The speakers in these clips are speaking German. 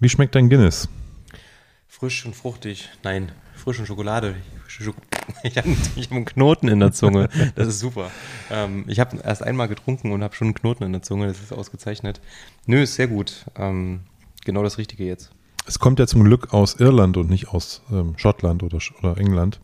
Wie schmeckt dein Guinness? Frisch und fruchtig. Nein, frisch und Schokolade. Ich habe hab einen Knoten in der Zunge. Das ist super. Ähm, ich habe erst einmal getrunken und habe schon einen Knoten in der Zunge. Das ist ausgezeichnet. Nö, ist sehr gut. Ähm, genau das Richtige jetzt. Es kommt ja zum Glück aus Irland und nicht aus ähm, Schottland oder, oder England.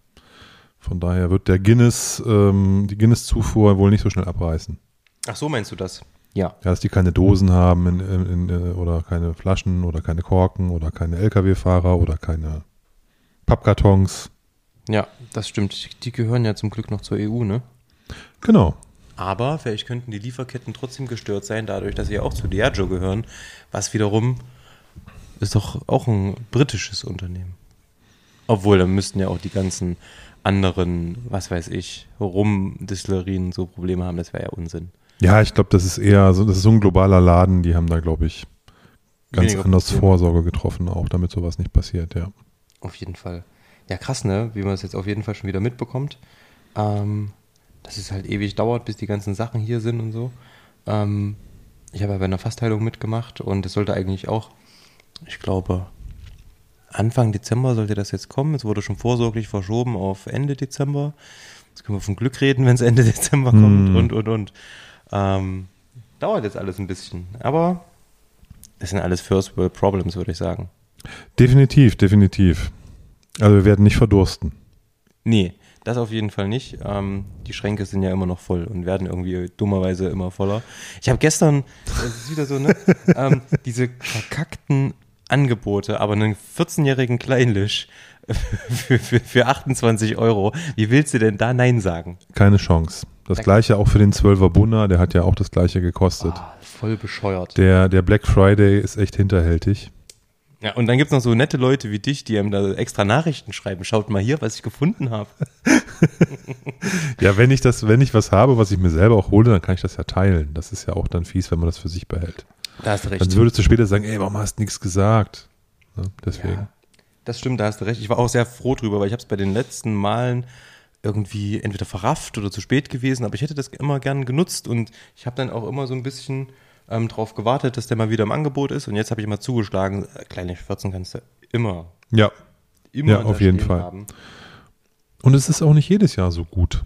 Von daher wird der Guinness, ähm, die Guinness-Zufuhr wohl nicht so schnell abreißen. Ach so, meinst du das? Ja. ja dass die keine Dosen haben in, in, in, oder keine Flaschen oder keine Korken oder keine Lkw-Fahrer oder keine Pappkartons. Ja, das stimmt. Die gehören ja zum Glück noch zur EU, ne? Genau. Aber vielleicht könnten die Lieferketten trotzdem gestört sein, dadurch, dass sie ja auch zu Diageo gehören, was wiederum ist doch auch ein britisches Unternehmen. Obwohl, da müssten ja auch die ganzen anderen, was weiß ich, Rum-Distillerien so Probleme haben, das wäre ja Unsinn. Ja, ich glaube, das ist eher so, das ist so ein globaler Laden, die haben da, glaube ich, ganz Weniger anders Probleme. Vorsorge getroffen, auch damit sowas nicht passiert, ja. Auf jeden Fall. Ja, krass, ne? Wie man es jetzt auf jeden Fall schon wieder mitbekommt. Ähm, dass es halt ewig dauert, bis die ganzen Sachen hier sind und so. Ähm, ich habe ja bei einer Fastheilung mitgemacht und es sollte eigentlich auch, ich glaube, Anfang Dezember sollte das jetzt kommen. Es wurde schon vorsorglich verschoben auf Ende Dezember. Jetzt können wir von Glück reden, wenn es Ende Dezember kommt mm. und, und, und. Ähm, dauert jetzt alles ein bisschen. Aber es sind alles First World Problems, würde ich sagen. Definitiv, definitiv. Also wir werden nicht verdursten. Nee, das auf jeden Fall nicht. Ähm, die Schränke sind ja immer noch voll und werden irgendwie dummerweise immer voller. Ich habe gestern, das ist wieder so, ne, ähm, diese verkackten Angebote, aber einen 14-jährigen Kleinlisch für, für, für 28 Euro. Wie willst du denn da Nein sagen? Keine Chance. Das da gleiche auch für den 12er Bunner, der hat ja auch das gleiche gekostet. Oh, voll bescheuert. Der, der Black Friday ist echt hinterhältig. Ja, und dann gibt es noch so nette Leute wie dich, die einem da extra Nachrichten schreiben. Schaut mal hier, was ich gefunden habe. ja, wenn ich das, wenn ich was habe, was ich mir selber auch hole, dann kann ich das ja teilen. Das ist ja auch dann fies, wenn man das für sich behält. Da hast du recht. Dann würdest du später sagen, ey, warum hast du nichts gesagt? Ja, deswegen. Ja, das stimmt, da hast du recht. Ich war auch sehr froh drüber, weil ich habe es bei den letzten Malen irgendwie entweder verrafft oder zu spät gewesen, aber ich hätte das immer gern genutzt und ich habe dann auch immer so ein bisschen ähm, drauf gewartet, dass der mal wieder im Angebot ist und jetzt habe ich mal zugeschlagen, äh, kleine 14 kannst du immer. Ja. Immer ja, auf jeden Fall. Haben. Und es ist auch nicht jedes Jahr so gut.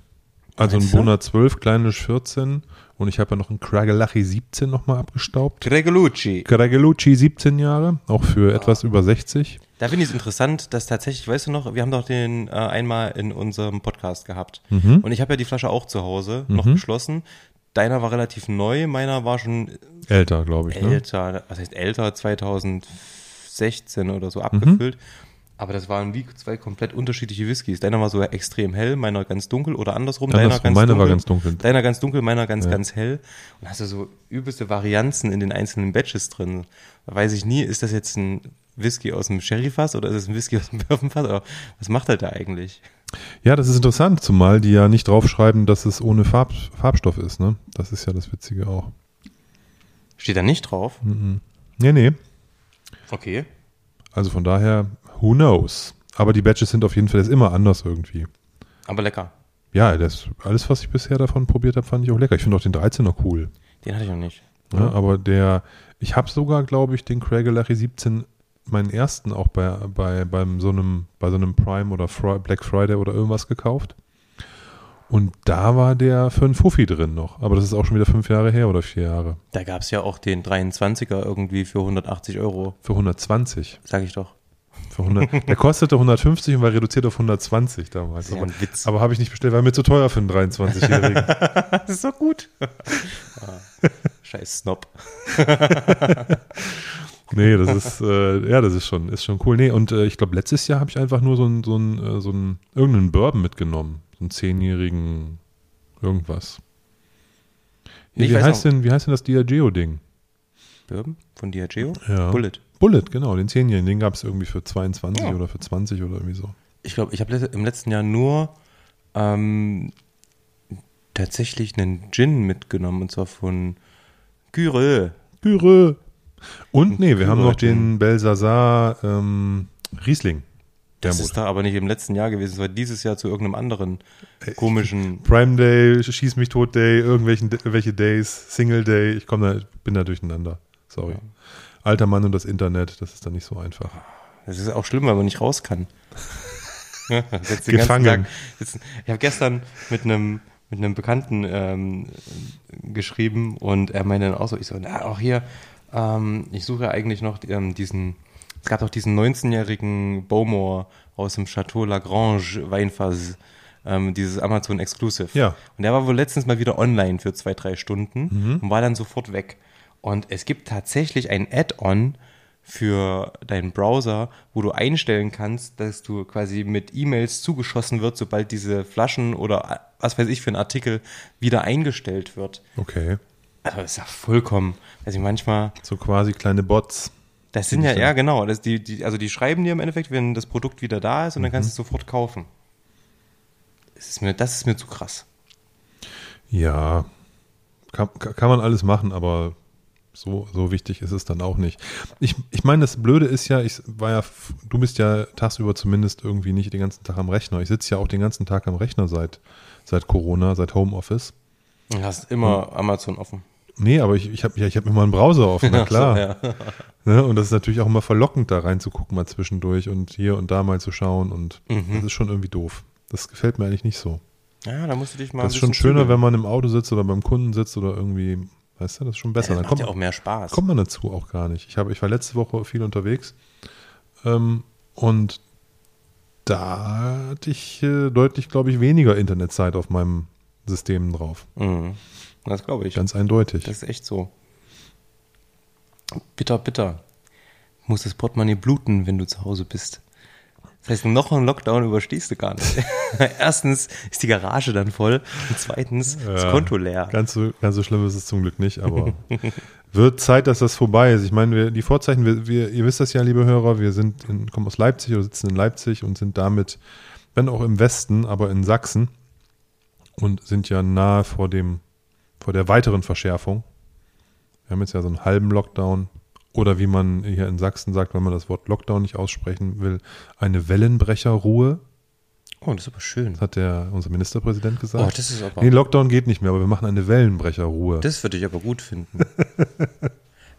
Also ein Bona 12, kleinisch 14 und ich habe ja noch einen Cragelachi 17 nochmal abgestaubt. Gregelucci. Gregelucci 17 Jahre, auch für oh. etwas über 60. Da finde ich es interessant, dass tatsächlich, weißt du noch, wir haben doch den äh, einmal in unserem Podcast gehabt. Mhm. Und ich habe ja die Flasche auch zu Hause noch mhm. geschlossen. Deiner war relativ neu, meiner war schon älter, glaube ich. Ne? Älter, ne? was heißt älter, 2016 oder so abgefüllt. Mhm. Aber das waren wie zwei komplett unterschiedliche Whiskys. Deiner war so extrem hell, meiner ganz dunkel oder andersrum. andersrum deiner ganz meine dunkel, war ganz dunkel. Deiner ganz dunkel, meiner ganz, ja. ganz hell. Und hast du so übelste Varianzen in den einzelnen Batches drin. Da weiß ich nie, ist das jetzt ein Whisky aus dem Sherryfass oder ist es ein Whisky aus dem Bourbonfass? Oder was macht er da eigentlich? Ja, das ist interessant, zumal die ja nicht draufschreiben, dass es ohne Farb, Farbstoff ist. Ne? Das ist ja das Witzige auch. Steht da nicht drauf? Mhm. Nee, nee. Okay. Also von daher, who knows? Aber die Batches sind auf jeden Fall ist immer anders irgendwie. Aber lecker. Ja, das, alles, was ich bisher davon probiert habe, fand ich auch lecker. Ich finde auch den 13er cool. Den hatte ich noch nicht. Ja, aber der, ich habe sogar, glaube ich, den Craigelary 17 meinen ersten auch bei, bei, beim so einem, bei so einem Prime oder Fri Black Friday oder irgendwas gekauft. Und da war der für einen Fuffi drin noch. Aber das ist auch schon wieder fünf Jahre her oder vier Jahre. Da gab es ja auch den 23er irgendwie für 180 Euro. Für 120. Sag ich doch. Für 100, der kostete 150 und war reduziert auf 120 damals. Das ist aber, ein Witz. aber habe ich nicht bestellt, war mir zu teuer für einen 23-Jährigen. das ist doch gut. Ah, scheiß Snob. nee, das ist, äh, ja, das ist schon, ist schon cool. Nee, und äh, ich glaube, letztes Jahr habe ich einfach nur so ein, so äh, so ein, irgendeinen Bourbon mitgenommen. So einen zehnjährigen irgendwas. Nee, wie, heißt denn, wie heißt denn das Diageo-Ding? Bourbon von Diageo? Ja. Bullet. Bullet, genau, den zehnjährigen, den gab es irgendwie für 22 ja. oder für 20 oder irgendwie so. Ich glaube, ich habe im letzten Jahr nur ähm, tatsächlich einen Gin mitgenommen und zwar von Gyre. Gyre. Und nee, wir haben noch den Belsazar ähm, Riesling. Das ist da aber nicht im letzten Jahr gewesen, es war dieses Jahr zu irgendeinem anderen komischen. Prime Day, Schieß mich tot Day, irgendwelchen welche Days, Single Day, ich komme da, bin da durcheinander. Sorry. Ja. alter Mann und das Internet, das ist dann nicht so einfach. Das ist auch schlimm, weil man nicht raus kann. Gefangen. Ich habe gestern mit einem mit einem Bekannten ähm, geschrieben und er meinte dann auch so, ich so, na, auch hier, ähm, ich suche eigentlich noch ähm, diesen, es gab doch diesen 19-jährigen Bowmore aus dem Chateau Lagrange Weinfass, ähm, dieses Amazon Exclusive. Ja. Und der war wohl letztens mal wieder online für zwei, drei Stunden und war dann sofort weg. Und es gibt tatsächlich ein Add-on für deinen Browser, wo du einstellen kannst, dass du quasi mit E-Mails zugeschossen wird, sobald diese Flaschen oder was weiß ich für ein Artikel wieder eingestellt wird. Okay. Also das ist ja vollkommen, also manchmal, So quasi kleine Bots. das sind ja, ja genau, das die, die, also die schreiben dir im Endeffekt, wenn das Produkt wieder da ist und dann kannst du es sofort kaufen. Das ist mir, das ist mir zu krass. Ja, kann, kann man alles machen, aber so, so wichtig ist es dann auch nicht. Ich, ich meine, das Blöde ist ja, ich war ja, du bist ja tagsüber zumindest irgendwie nicht den ganzen Tag am Rechner. Ich sitze ja auch den ganzen Tag am Rechner seit, seit Corona, seit Homeoffice. Du hast immer Amazon offen. Nee, aber ich, ich habe ja, ich hab immer einen Browser offen, na klar. So, ja. Ne? Und das ist natürlich auch immer verlockend, da reinzugucken, mal zwischendurch und hier und da mal zu schauen. Und Mhm. das ist schon irgendwie doof. Das gefällt mir eigentlich nicht so. ja, da musst du dich mal Das ist schon schöner, zügeln. wenn man im Auto sitzt oder beim Kunden sitzt oder irgendwie, weißt du, das ist schon besser. Ja, Dann das macht kommt, ja auch mehr Spaß. kommt man dazu auch gar nicht. Ich, habe, ich war letzte Woche viel unterwegs ähm, und da hatte ich äh, deutlich, glaube ich, weniger Internetzeit auf meinem System drauf. Mhm. Das glaube ich. Ganz eindeutig. Das ist echt so. Bitter, bitter. Muss das Portemonnaie bluten, wenn du zu Hause bist. Das heißt, noch einen Lockdown überstehst du gar nicht. Erstens ist die Garage dann voll und zweitens das Ja, Konto leer. Ganz so, ganz so schlimm ist es zum Glück nicht, aber wird Zeit, dass das vorbei ist. Ich meine, wir, die Vorzeichen, wir, wir, ihr wisst das ja, liebe Hörer, wir sind in, kommen aus Leipzig oder sitzen in Leipzig und sind damit, wenn auch im Westen, aber in Sachsen und sind ja nahe vor dem, vor der weiteren Verschärfung. Wir haben jetzt ja so einen halben Lockdown oder wie man hier in Sachsen sagt, wenn man das Wort Lockdown nicht aussprechen will, eine Wellenbrecherruhe. Oh, das ist aber schön. Das hat der, unser Ministerpräsident gesagt. Oh, das ist aber. Nee, Lockdown geht nicht mehr, aber wir machen eine Wellenbrecherruhe. Das würde ich aber gut finden.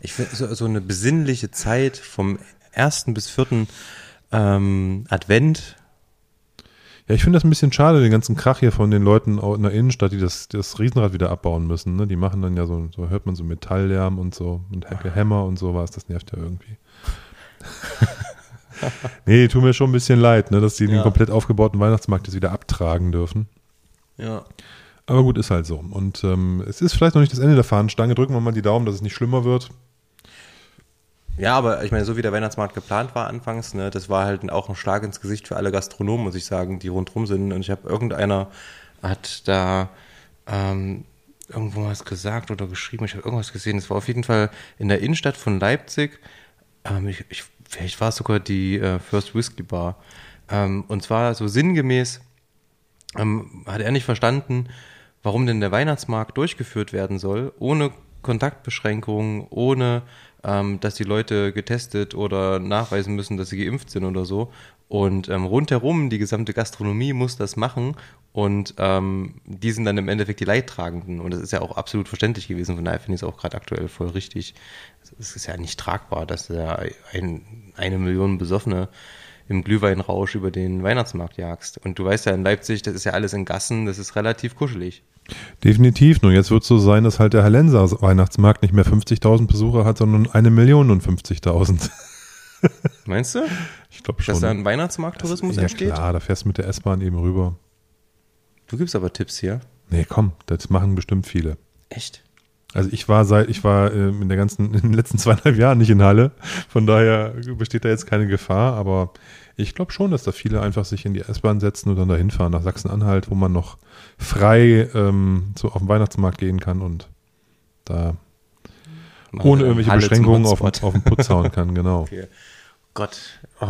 Ich finde so, so eine besinnliche Zeit vom ersten bis vierten ähm, Advent. Ja, ich finde das ein bisschen schade, den ganzen Krach hier von den Leuten in der Innenstadt, die das, das Riesenrad wieder abbauen müssen. Ne? Die machen dann ja so, so hört man so Metalllärm und so und Hä- Hämmer und sowas. Das nervt ja irgendwie. nee, tut mir schon ein bisschen leid, ne, dass die den Ja. komplett aufgebauten Weihnachtsmarkt jetzt wieder abtragen dürfen. Ja. Aber gut, ist halt so. Und ähm, es ist vielleicht noch nicht das Ende der Fahnenstange. Drücken wir mal die Daumen, dass es nicht schlimmer wird. Ja, aber ich meine, so wie der Weihnachtsmarkt geplant war anfangs, ne, das war halt auch ein Schlag ins Gesicht für alle Gastronomen, muss ich sagen, die rundherum sind. Und ich habe irgendeiner hat da ähm, irgendwo was gesagt oder geschrieben, ich habe irgendwas gesehen. Es war auf jeden Fall in der Innenstadt von Leipzig. Ähm, ich, ich, vielleicht war es sogar die äh, First Whiskey Bar. Ähm, und zwar so sinngemäß ähm, hat er nicht verstanden, warum denn der Weihnachtsmarkt durchgeführt werden soll, ohne Kontaktbeschränkungen, ohne ähm, dass die Leute getestet oder nachweisen müssen, dass sie geimpft sind oder so. Und ähm, rundherum, die gesamte Gastronomie muss das machen und ähm, die sind dann im Endeffekt die Leidtragenden. Und das ist ja auch absolut verständlich gewesen. Von daher finde ich es auch gerade aktuell voll richtig. Es ist ja nicht tragbar, dass da ein, eine Million Besoffene im Glühweinrausch über den Weihnachtsmarkt jagst. Und du weißt ja, in Leipzig, das ist ja alles in Gassen, das ist relativ kuschelig. Definitiv. Nur jetzt wird es so sein, dass halt der Hallenser Weihnachtsmarkt nicht mehr 50.000 Besucher hat, sondern eine Million und 50.000. Meinst du, Ich glaube schon. dass da ein Weihnachtsmarkttourismus ja, entsteht? klar, da fährst du mit der S-Bahn eben rüber. Du gibst aber Tipps hier. Nee, komm, das machen bestimmt viele. Echt? Also ich war seit, ich war ähm, in der ganzen, in den letzten zweieinhalb Jahren nicht in Halle. Von daher besteht da jetzt keine Gefahr, aber ich glaube schon, dass da viele einfach sich in die S-Bahn setzen und dann dahin fahren nach Sachsen-Anhalt, wo man noch frei ähm, so auf den Weihnachtsmarkt gehen kann und da ohne irgendwelche Halle Beschränkungen auf, auf den Putz hauen kann, genau. Okay. Gott, oh,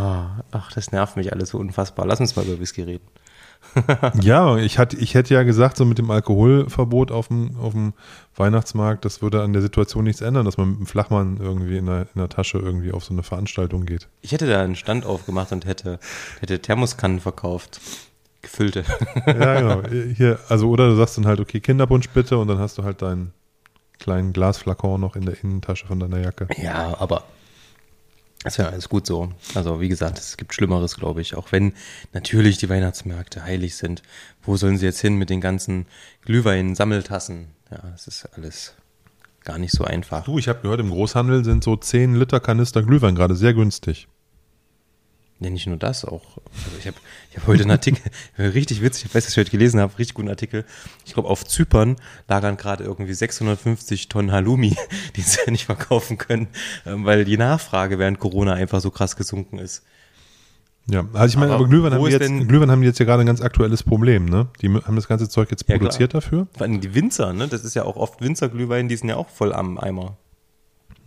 ach, das nervt mich alles so unfassbar. Lass uns mal über Whisky reden. Ja, ich, hatte, ich hätte ja gesagt, so mit dem Alkoholverbot auf dem, auf dem Weihnachtsmarkt, das würde an der Situation nichts ändern, dass man mit dem Flachmann irgendwie in der, in der Tasche irgendwie auf so eine Veranstaltung geht. Ich hätte da einen Stand aufgemacht und hätte, hätte Thermoskannen verkauft. Gefüllte. Ja, genau. Hier, also, oder du sagst dann halt, okay, Kinderpunsch bitte und dann hast du halt deinen kleinen Glasflakon noch in der Innentasche von deiner Jacke. ja, aber ist ja alles gut so. Also wie gesagt, es gibt Schlimmeres, glaube ich. Auch wenn natürlich die Weihnachtsmärkte heilig sind. Wo sollen sie jetzt hin mit den ganzen Glühwein-Sammeltassen? Ja, es ist alles gar nicht so einfach. Du, ich habe gehört, im Großhandel sind so 10 Liter Kanister Glühwein gerade sehr günstig. Ja, nicht nur das, auch. Also ich habe ich hab heute einen Artikel, richtig witzig, ich weiß, dass ich heute gelesen habe, richtig guten Artikel. Ich glaube, auf Zypern lagern gerade irgendwie 650 Tonnen Halloumi, die sie ja nicht verkaufen können, ähm, weil die Nachfrage während Corona einfach so krass gesunken ist. Ja, also ich meine, aber, Aber Glühwein haben, jetzt, denn- Glühwein haben jetzt ja gerade ein ganz aktuelles Problem, ne? Die haben das ganze Zeug jetzt Ja, produziert dafür. Vor allem die Winzer, ne? Das ist ja auch oft Winzerglühwein, die sind ja auch voll am Eimer.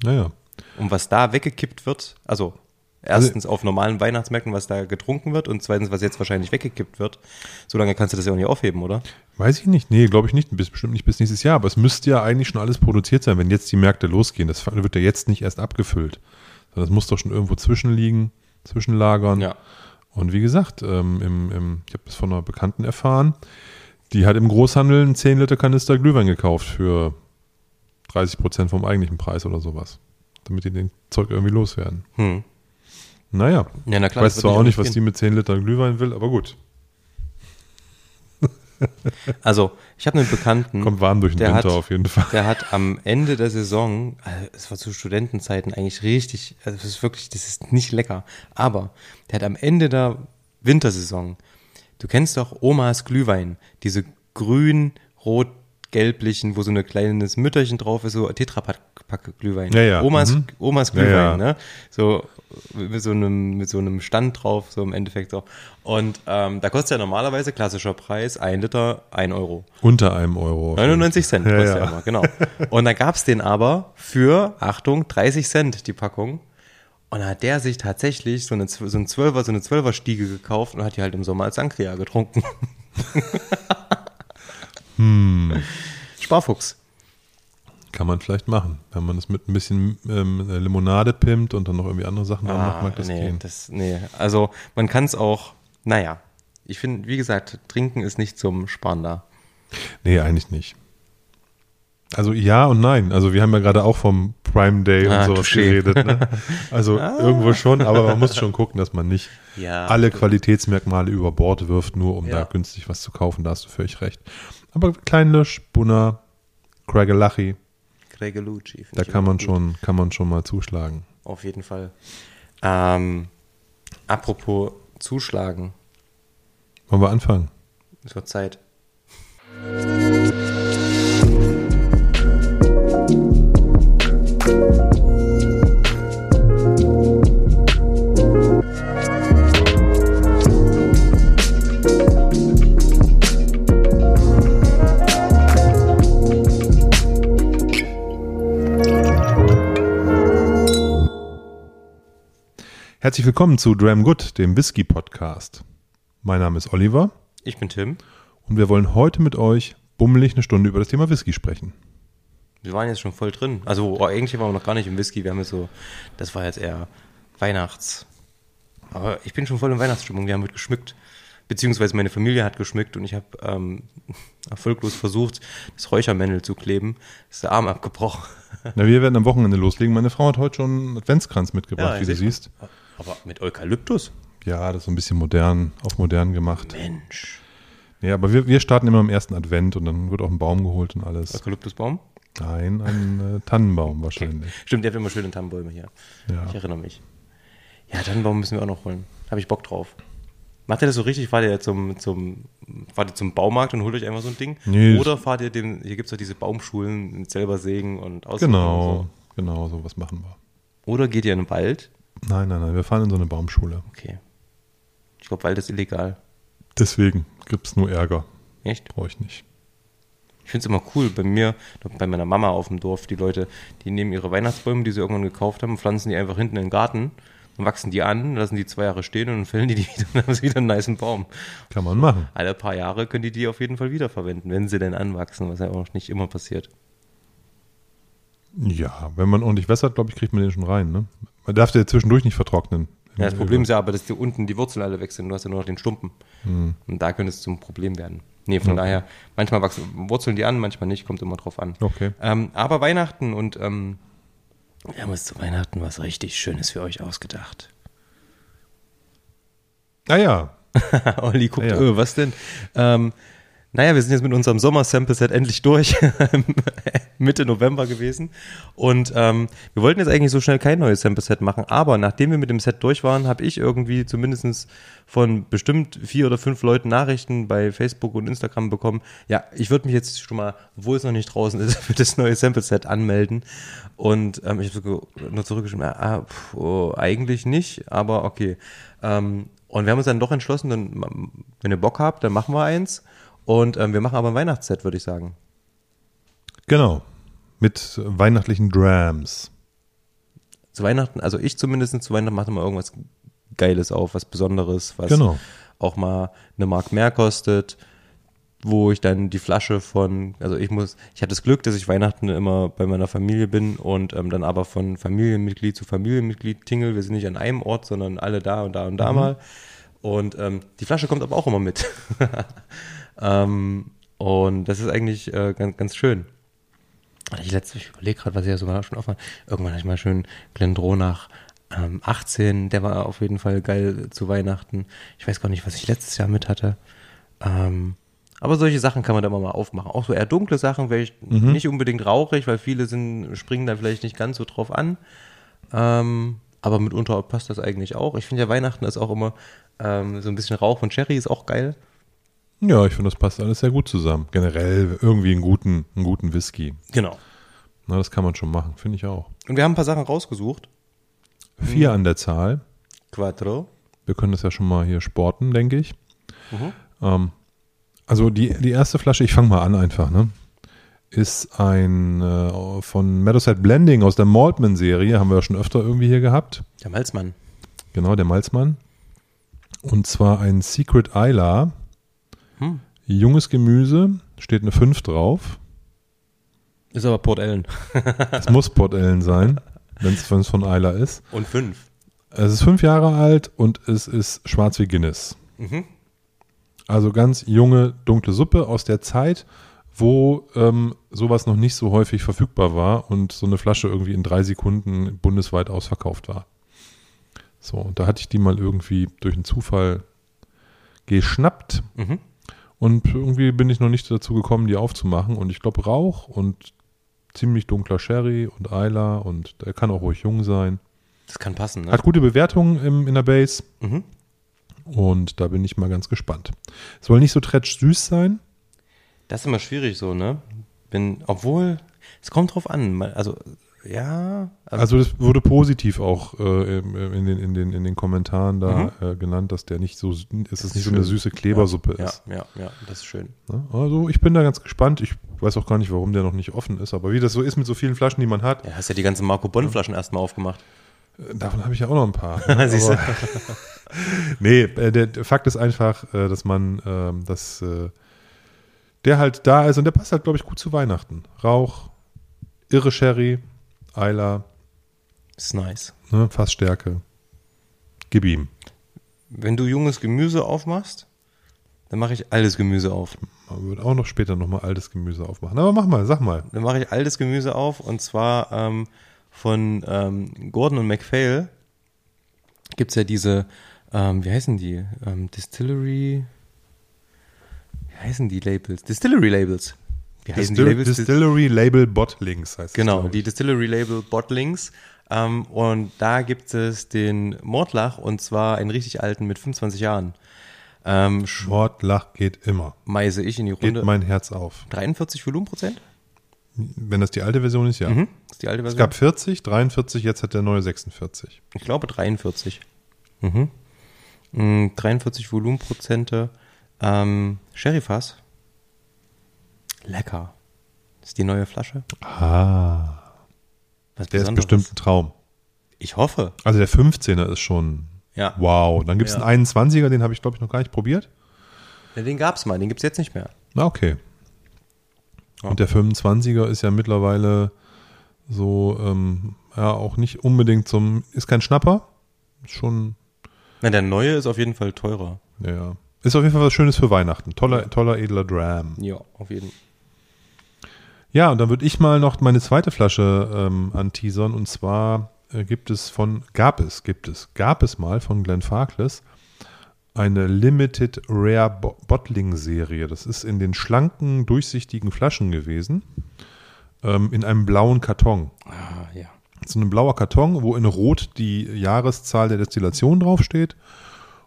Naja. Und was da weggekippt wird, also erstens auf normalen Weihnachtsmärkten, was da getrunken wird und zweitens, was jetzt wahrscheinlich weggekippt wird, so lange kannst du das ja auch nicht aufheben, oder? Weiß ich nicht. Nee, glaube ich nicht. Bis, bestimmt nicht bis nächstes Jahr. Aber es müsste ja eigentlich schon alles produziert sein, wenn jetzt die Märkte losgehen. Das wird ja jetzt nicht erst abgefüllt. Sondern das muss doch schon irgendwo zwischenliegen, zwischenlagern. Ja. Und wie gesagt, ähm, im, im, ich habe das von einer Bekannten erfahren, die hat im Großhandel einen 10 Liter Kanister Glühwein gekauft für 30 Prozent vom eigentlichen Preis oder sowas. Damit die den Zeug irgendwie loswerden. Hm. Naja, Ja, na ich klar. weiß zwar auch nicht, was die mit 10 Liter Glühwein will, aber gut. Also, ich habe einen Bekannten, Kommt warm durch den Winter hat- auf jeden Fall. der hat am Ende der Saison, also es war zu Studentenzeiten eigentlich richtig, also es ist wirklich, das ist nicht lecker, aber der hat am Ende der Wintersaison, du kennst doch Omas Glühwein, diese grün, rot, gelblichen, wo so ein kleines Mütterchen drauf ist, so Tetrapack Glühwein. Ja, ja, Omas, mhm. Omas Glühwein, ne? So mit so einem mit so einem Stand drauf, so im Endeffekt so. Und ähm, da kostet ja normalerweise klassischer Preis ein Liter ein Euro. Unter einem Euro. 99 Cent kostet ja. immer, genau. Und da gab's den aber für, Achtung, 30 Cent die Packung. Und da hat der sich tatsächlich so, eine, so, ein Zwölfer, so eine Zwölfer-Stiege gekauft und hat die halt im Sommer als Sangria getrunken. Hm. Sparfuchs. Kann man vielleicht machen. Wenn man das mit ein bisschen ähm, Limonade pimmt und dann noch irgendwie andere Sachen dran macht, mag das Ah, nee, gehen. das, nee, also man kann es auch, naja, ich finde, wie gesagt, trinken ist nicht zum Sparen da. Nee, eigentlich nicht. Also ja und nein. Also wir haben ja gerade auch vom Prime Day und Ah, sowas touché. geredet. Ne? Also irgendwo schon, aber man muss schon gucken, dass man nicht Ja. alle Qualitätsmerkmale über Bord wirft, nur um Ja. da günstig was zu kaufen. Da hast du völlig recht. Aber Kleinlisch, Bunner, Craigelachie, Gregelucci. da kann man gut. schon, kann man schon mal zuschlagen. Auf jeden Fall. Ähm, apropos zuschlagen, Wollen wir anfangen? es wird Zeit. Herzlich willkommen zu Dram Good, dem Whisky Podcast. Mein Name ist Oliver Ich bin Tim. und wir wollen heute mit euch bummelig eine Stunde über das Thema Whisky sprechen. Wir waren jetzt schon voll drin. Also oh, eigentlich waren wir noch gar nicht im Whisky. Wir haben jetzt so, das war jetzt eher Weihnachts. Aber ich bin schon voll in Weihnachtsstimmung. Wir haben mit geschmückt. Beziehungsweise meine Familie hat geschmückt und ich habe ähm, erfolglos versucht, das Räuchermännel zu kleben. Ist der Arm abgebrochen. Na, wir werden am Wochenende loslegen. Meine Frau hat heute schon einen Adventskranz mitgebracht, Ja, wie du siehst. Aber mit Eukalyptus? Ja, das ist so ein bisschen modern, auf modern gemacht. Mensch. Ja, aber wir, wir starten immer am ersten Advent und dann wird auch ein Baum geholt und alles. Eukalyptusbaum? Nein, ein äh, Tannenbaum wahrscheinlich. Stimmt, ihr habt immer schöne Tannenbäume hier. Ja. Ich erinnere mich. Ja, Tannenbaum müssen wir auch noch holen. Habe ich Bock drauf. Macht ihr das so richtig? Fahrt ihr zum, zum, fahrt ihr zum Baumarkt und holt euch einfach so ein Ding? Nee, Oder fahrt ihr dem, hier gibt es doch diese Baumschulen mit selber sägen und aussuchen Genau, und genau, so was machen wir. Oder geht ihr in den Wald? Nein, nein, nein, wir fahren in so eine Baumschule. Okay. Ich glaube, Wald ist illegal. Deswegen gibt es nur Ärger. Echt? Brauche ich nicht. Ich finde es immer cool. Bei mir, bei meiner Mama auf dem Dorf, die Leute, die nehmen ihre Weihnachtsbäume, die sie irgendwann gekauft haben, pflanzen die einfach hinten in den Garten, dann wachsen die an, lassen die zwei Jahre stehen und dann fällen die die wieder und dann haben sie wieder einen niceen Baum. Kann man machen. Alle paar Jahre können die die auf jeden Fall wiederverwenden, wenn sie denn anwachsen, was ja auch nicht immer passiert. Ja, wenn man ordentlich wässert, glaube ich, kriegt man den schon rein. Ne? Man darf den zwischendurch nicht vertrocknen. Ja, das Problem ist ja aber, dass die unten die Wurzeln alle weg sind. Du hast ja nur noch den Stumpen. Und da könnte es zum Problem werden. Nee, von Okay. daher, manchmal wachsen, wurzeln die an, manchmal nicht, kommt immer drauf an. Okay. Ähm, aber Weihnachten und ähm, Wir haben uns zu Weihnachten was richtig Schönes für euch ausgedacht. Ah ja. Olli guckt, Ja, ja. öh, was denn? Ähm, naja, wir sind jetzt mit unserem Sommer-Sample-Set endlich durch. Mitte November gewesen. Und ähm, wir wollten jetzt eigentlich so schnell kein neues Sample-Set machen, aber nachdem wir mit dem Set durch waren, habe ich irgendwie zumindest von bestimmt vier oder fünf Leuten Nachrichten bei Facebook und Instagram bekommen. Ja, ich würde mich jetzt schon mal, obwohl es noch nicht draußen ist, für das neue Sample-Set anmelden. Und ähm, ich habe nur zurückgeschrieben, ah, pf, oh, eigentlich nicht, aber okay. Ähm, und wir haben uns dann doch entschlossen, dann, wenn ihr Bock habt, dann machen wir eins. Und ähm, wir machen aber ein Weihnachtsset, würde ich sagen. Genau. Mit weihnachtlichen Drams. Zu Weihnachten, also ich zumindest zu Weihnachten mache immer irgendwas Geiles auf, was Besonderes, was Genau. auch mal eine Mark mehr kostet, wo ich dann die Flasche von, also ich muss, ich hatte das Glück, dass ich Weihnachten immer bei meiner Familie bin und ähm, dann aber von Familienmitglied zu Familienmitglied tingle. Wir sind nicht an einem Ort, sondern alle da und da und da mal. Und ähm, die Flasche kommt aber auch immer mit. ähm, und das ist eigentlich äh, ganz, ganz schön. Ich ich überlege gerade, was ich ja sogar schon aufmache. Irgendwann hatte ich mal schön Glendronach ähm, 18, der war auf jeden Fall geil zu Weihnachten. Ich weiß gar nicht, was ich letztes Jahr mit hatte. Ähm, aber solche Sachen kann man da immer mal aufmachen. Auch so eher dunkle Sachen, wäre ich nicht unbedingt rauchig, weil viele sind, springen da vielleicht nicht ganz so drauf an. Ähm, aber mitunter passt das eigentlich auch. Ich finde ja Weihnachten ist auch immer ähm, so ein bisschen Rauch und Cherry ist auch geil. Ja, ich finde, das passt alles sehr gut zusammen. Generell irgendwie einen guten, einen guten Whisky. Genau. Na, das kann man schon machen, finde ich auch. Und wir haben ein paar Sachen rausgesucht. Vier an der Zahl. Quattro. Wir können das ja schon mal hier sporten, denke ich. Ähm, also die, die erste Flasche, ich fange mal an einfach, ne? Ist ein äh, von Meadowside Blending aus der Maltman-Serie, haben wir ja schon öfter irgendwie hier gehabt. Der Malzmann. Genau, der Malzmann. Und zwar ein Secret Isla. Hm. Junges Gemüse, steht eine 5 drauf. Ist aber Port Ellen. Es muss Port Ellen sein, wenn es von Isla ist. Und fünf. Es ist fünf Jahre alt und es ist schwarz wie Guinness. Mhm. Also ganz junge, dunkle Suppe aus der Zeit, wo ähm, sowas noch nicht so häufig verfügbar war und so eine Flasche irgendwie in drei Sekunden bundesweit ausverkauft war. So, und da hatte ich die mal irgendwie durch einen Zufall geschnappt Mhm. Und irgendwie bin ich noch nicht dazu gekommen, die aufzumachen. Und ich glaube, Rauch und ziemlich dunkler Sherry und Isla und der kann auch ruhig jung sein. Das kann passen, ne? Hat gute Bewertungen im, in der Base. Mhm. Und da bin ich mal ganz gespannt. Soll nicht so tretsch süß sein. Das ist immer schwierig so, ne? Bin, obwohl, es kommt drauf an. Also, ja. Also das wurde positiv auch äh, im- in, den, in, den, in den Kommentaren da Mhm. äh, genannt, dass der nicht so, es ist nicht so eine süße Klebersuppe ja, ist. Ja, ja, das ist schön. Ne? Also ich bin da ganz gespannt. Ich weiß auch gar nicht, warum der noch nicht offen ist. Aber wie das so ist mit so vielen Flaschen, die man hat, Ja, hast ja die ganzen Marco Bonn Flaschen erstmal aufgemacht. äh, davon habe ich ja auch noch ein paar. ne? Siehst du? Nee, äh, der, der Fakt ist einfach, äh, dass man, ähm, dass äh, der halt da ist und der passt halt, glaube ich, gut zu Weihnachten. Rauch, irre Sherry, Eiler, Ist nice. ne, Fassstärke. Gib ihm. Wenn du junges Gemüse aufmachst, dann mache ich altes Gemüse auf. Man wird auch noch später nochmal altes Gemüse aufmachen. Aber mach mal, sag mal. Dann mache ich altes Gemüse auf und zwar ähm, von ähm, Gordon und MacPhail gibt es ja diese, ähm, wie heißen die? Ähm, Distillery. Wie heißen die Labels? Distillery Labels. Wie heißen die Distil Labels? Distillery Label Bottlings heißt es, Genau, glaub die. Distillery Label Bottlings. Ähm, und da gibt es den Mordlach und zwar einen richtig alten mit 25 Jahren. Ähm, Mordlach geht immer. schmeiße ich in die Geht Runde. mein Herz auf. 43 Volumenprozent? Wenn das die alte Version ist, ja. Mhm. Das ist die alte Es Version. gab 40, 43, jetzt hat der neue 46. Ich glaube 43. Mhm. Mm, 43 Volumenprozente. Ähm, Sherryfass. Lecker. Das ist die neue Flasche. Ah. Was Der ist bestimmt ein Traum. Ich hoffe. Also der 15er ist schon Ja. wow. Dann gibt es Ja. einen 21er, den habe ich, glaube ich, noch gar nicht probiert. ja den gab's mal, den gibt's jetzt nicht mehr. Na, okay. Ja. Und der 25er ist ja mittlerweile so, ähm, ja, auch nicht unbedingt zum, ist kein Schnapper. Ist schon, Na, der neue ist auf jeden Fall teurer. ja, ja. Ist auf jeden Fall was Schönes für Weihnachten. Toller, toller, edler Dram. Ja, auf jeden Fall. Ja, und dann würde ich mal noch meine zweite Flasche ähm, anteasern. Und zwar äh, gibt es von, gab es, gibt es, gab es mal von Glenn Farkless eine Limited Rare Bo Bottling Serie. Das ist in den schlanken, durchsichtigen Flaschen gewesen. Ähm, in einem blauen Karton. Ah, ja. So ein blauer Karton, wo in Rot die Jahreszahl der Destillation draufsteht.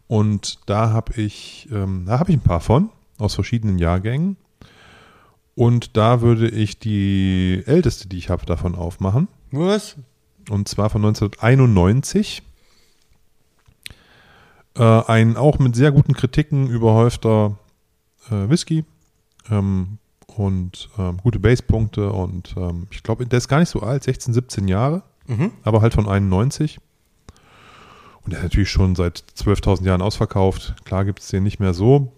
Und da habe ich, ähm, da habe ich ein paar von aus verschiedenen Jahrgängen. Und da würde ich die älteste, die ich habe, davon aufmachen. Was? Und zwar von 1991. Äh, ein auch mit sehr guten Kritiken überhäufter äh, Whisky. Ähm, und ähm, gute Basepunkte. Und ähm, ich glaube, der ist gar nicht so alt, 16, 17 Jahre. Mhm. Aber halt von 91. Und der ist natürlich schon seit 12.000 Jahren ausverkauft. Klar gibt es den nicht mehr so.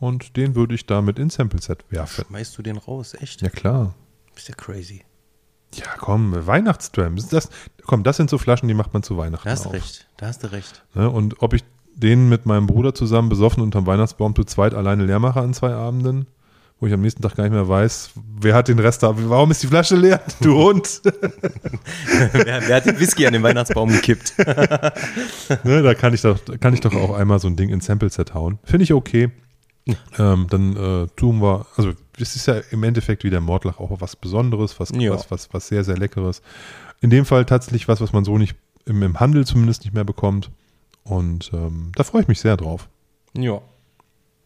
Und den würde ich damit ins Sample Set werfen. Schmeißt du den raus? Echt? Ja, klar. Bist ja crazy. Ja, komm, Weihnachtsdram. Das, komm, das sind so Flaschen, die macht man zu Weihnachten Da hast du recht. Da hast du recht. Ne? Und ob ich den mit meinem Bruder zusammen besoffen unterm Weihnachtsbaum zu zweit alleine leer mache an zwei Abenden, wo ich am nächsten Tag gar nicht mehr weiß, wer hat den Rest da, warum ist die Flasche leer, du Hund? wer, wer hat den Whisky an den Weihnachtsbaum gekippt? ne? Da kann ich, doch, kann ich doch auch einmal so ein Ding ins Sample-Set hauen. Finde ich okay. Ähm, dann äh, tun wir, also es ist ja im Endeffekt wie der Mordlach auch was Besonderes, was, Ja. was, was, was sehr, sehr Leckeres. In dem Fall tatsächlich was, was man so nicht im, im Handel zumindest nicht mehr bekommt. Und ähm, da freue ich mich sehr drauf. ja.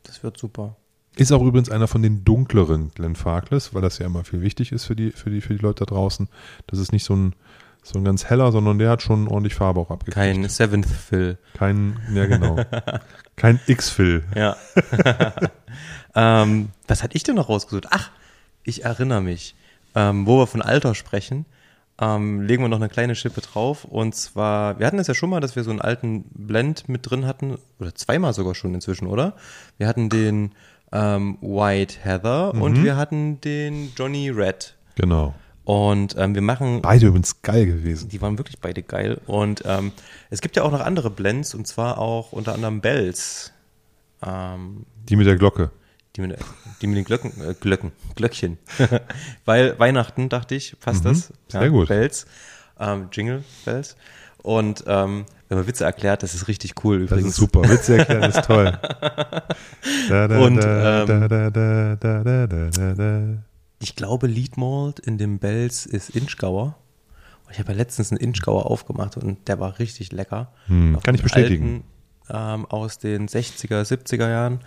Das wird super. Ist auch übrigens einer von den dunkleren Glenn Farkless, weil das ja immer viel wichtig ist für die, für die, für die Leute da draußen. Das ist nicht so ein, so ein ganz heller, sondern der hat schon ordentlich Farbe auch abgekriegt. Kein Seventh Fill. Kein, ja genau. Kein X-Fill. Ja. ähm, was hatte ich denn noch rausgesucht? Ach, ich erinnere mich. Ähm, wo wir von Alter sprechen, ähm, legen wir noch eine kleine Schippe drauf. Und zwar, wir hatten es ja schon mal, dass wir so einen alten Blend mit drin hatten, oder zweimal sogar schon inzwischen, oder? Wir hatten den ähm, White Heather und wir hatten den Johnny Red. Genau. Und ähm, wir machen Beide übrigens geil gewesen. die waren wirklich beide geil. Und ähm, es gibt ja auch noch andere Blends, und zwar auch unter anderem Bells. Ähm, Die mit der Glocke. die, mit, die mit den Glöcken, äh, Glöcken, Glöckchen. Weil Weihnachten, dachte ich, passt das. Mhm. sehr gut. Bells, ähm, Jingle Bells. Und ähm, wenn man Witze erklärt, das ist richtig cool Das übrigens. ist super. Witze erklären ist toll. Da, da, Und, ich glaube, Lead Mold in dem Bells ist Inchgauer. Ich habe ja letztens einen Inchgauer aufgemacht und der war richtig lecker. Hm, kann ich bestätigen. Alten, ähm, aus den 60er, 70er Jahren.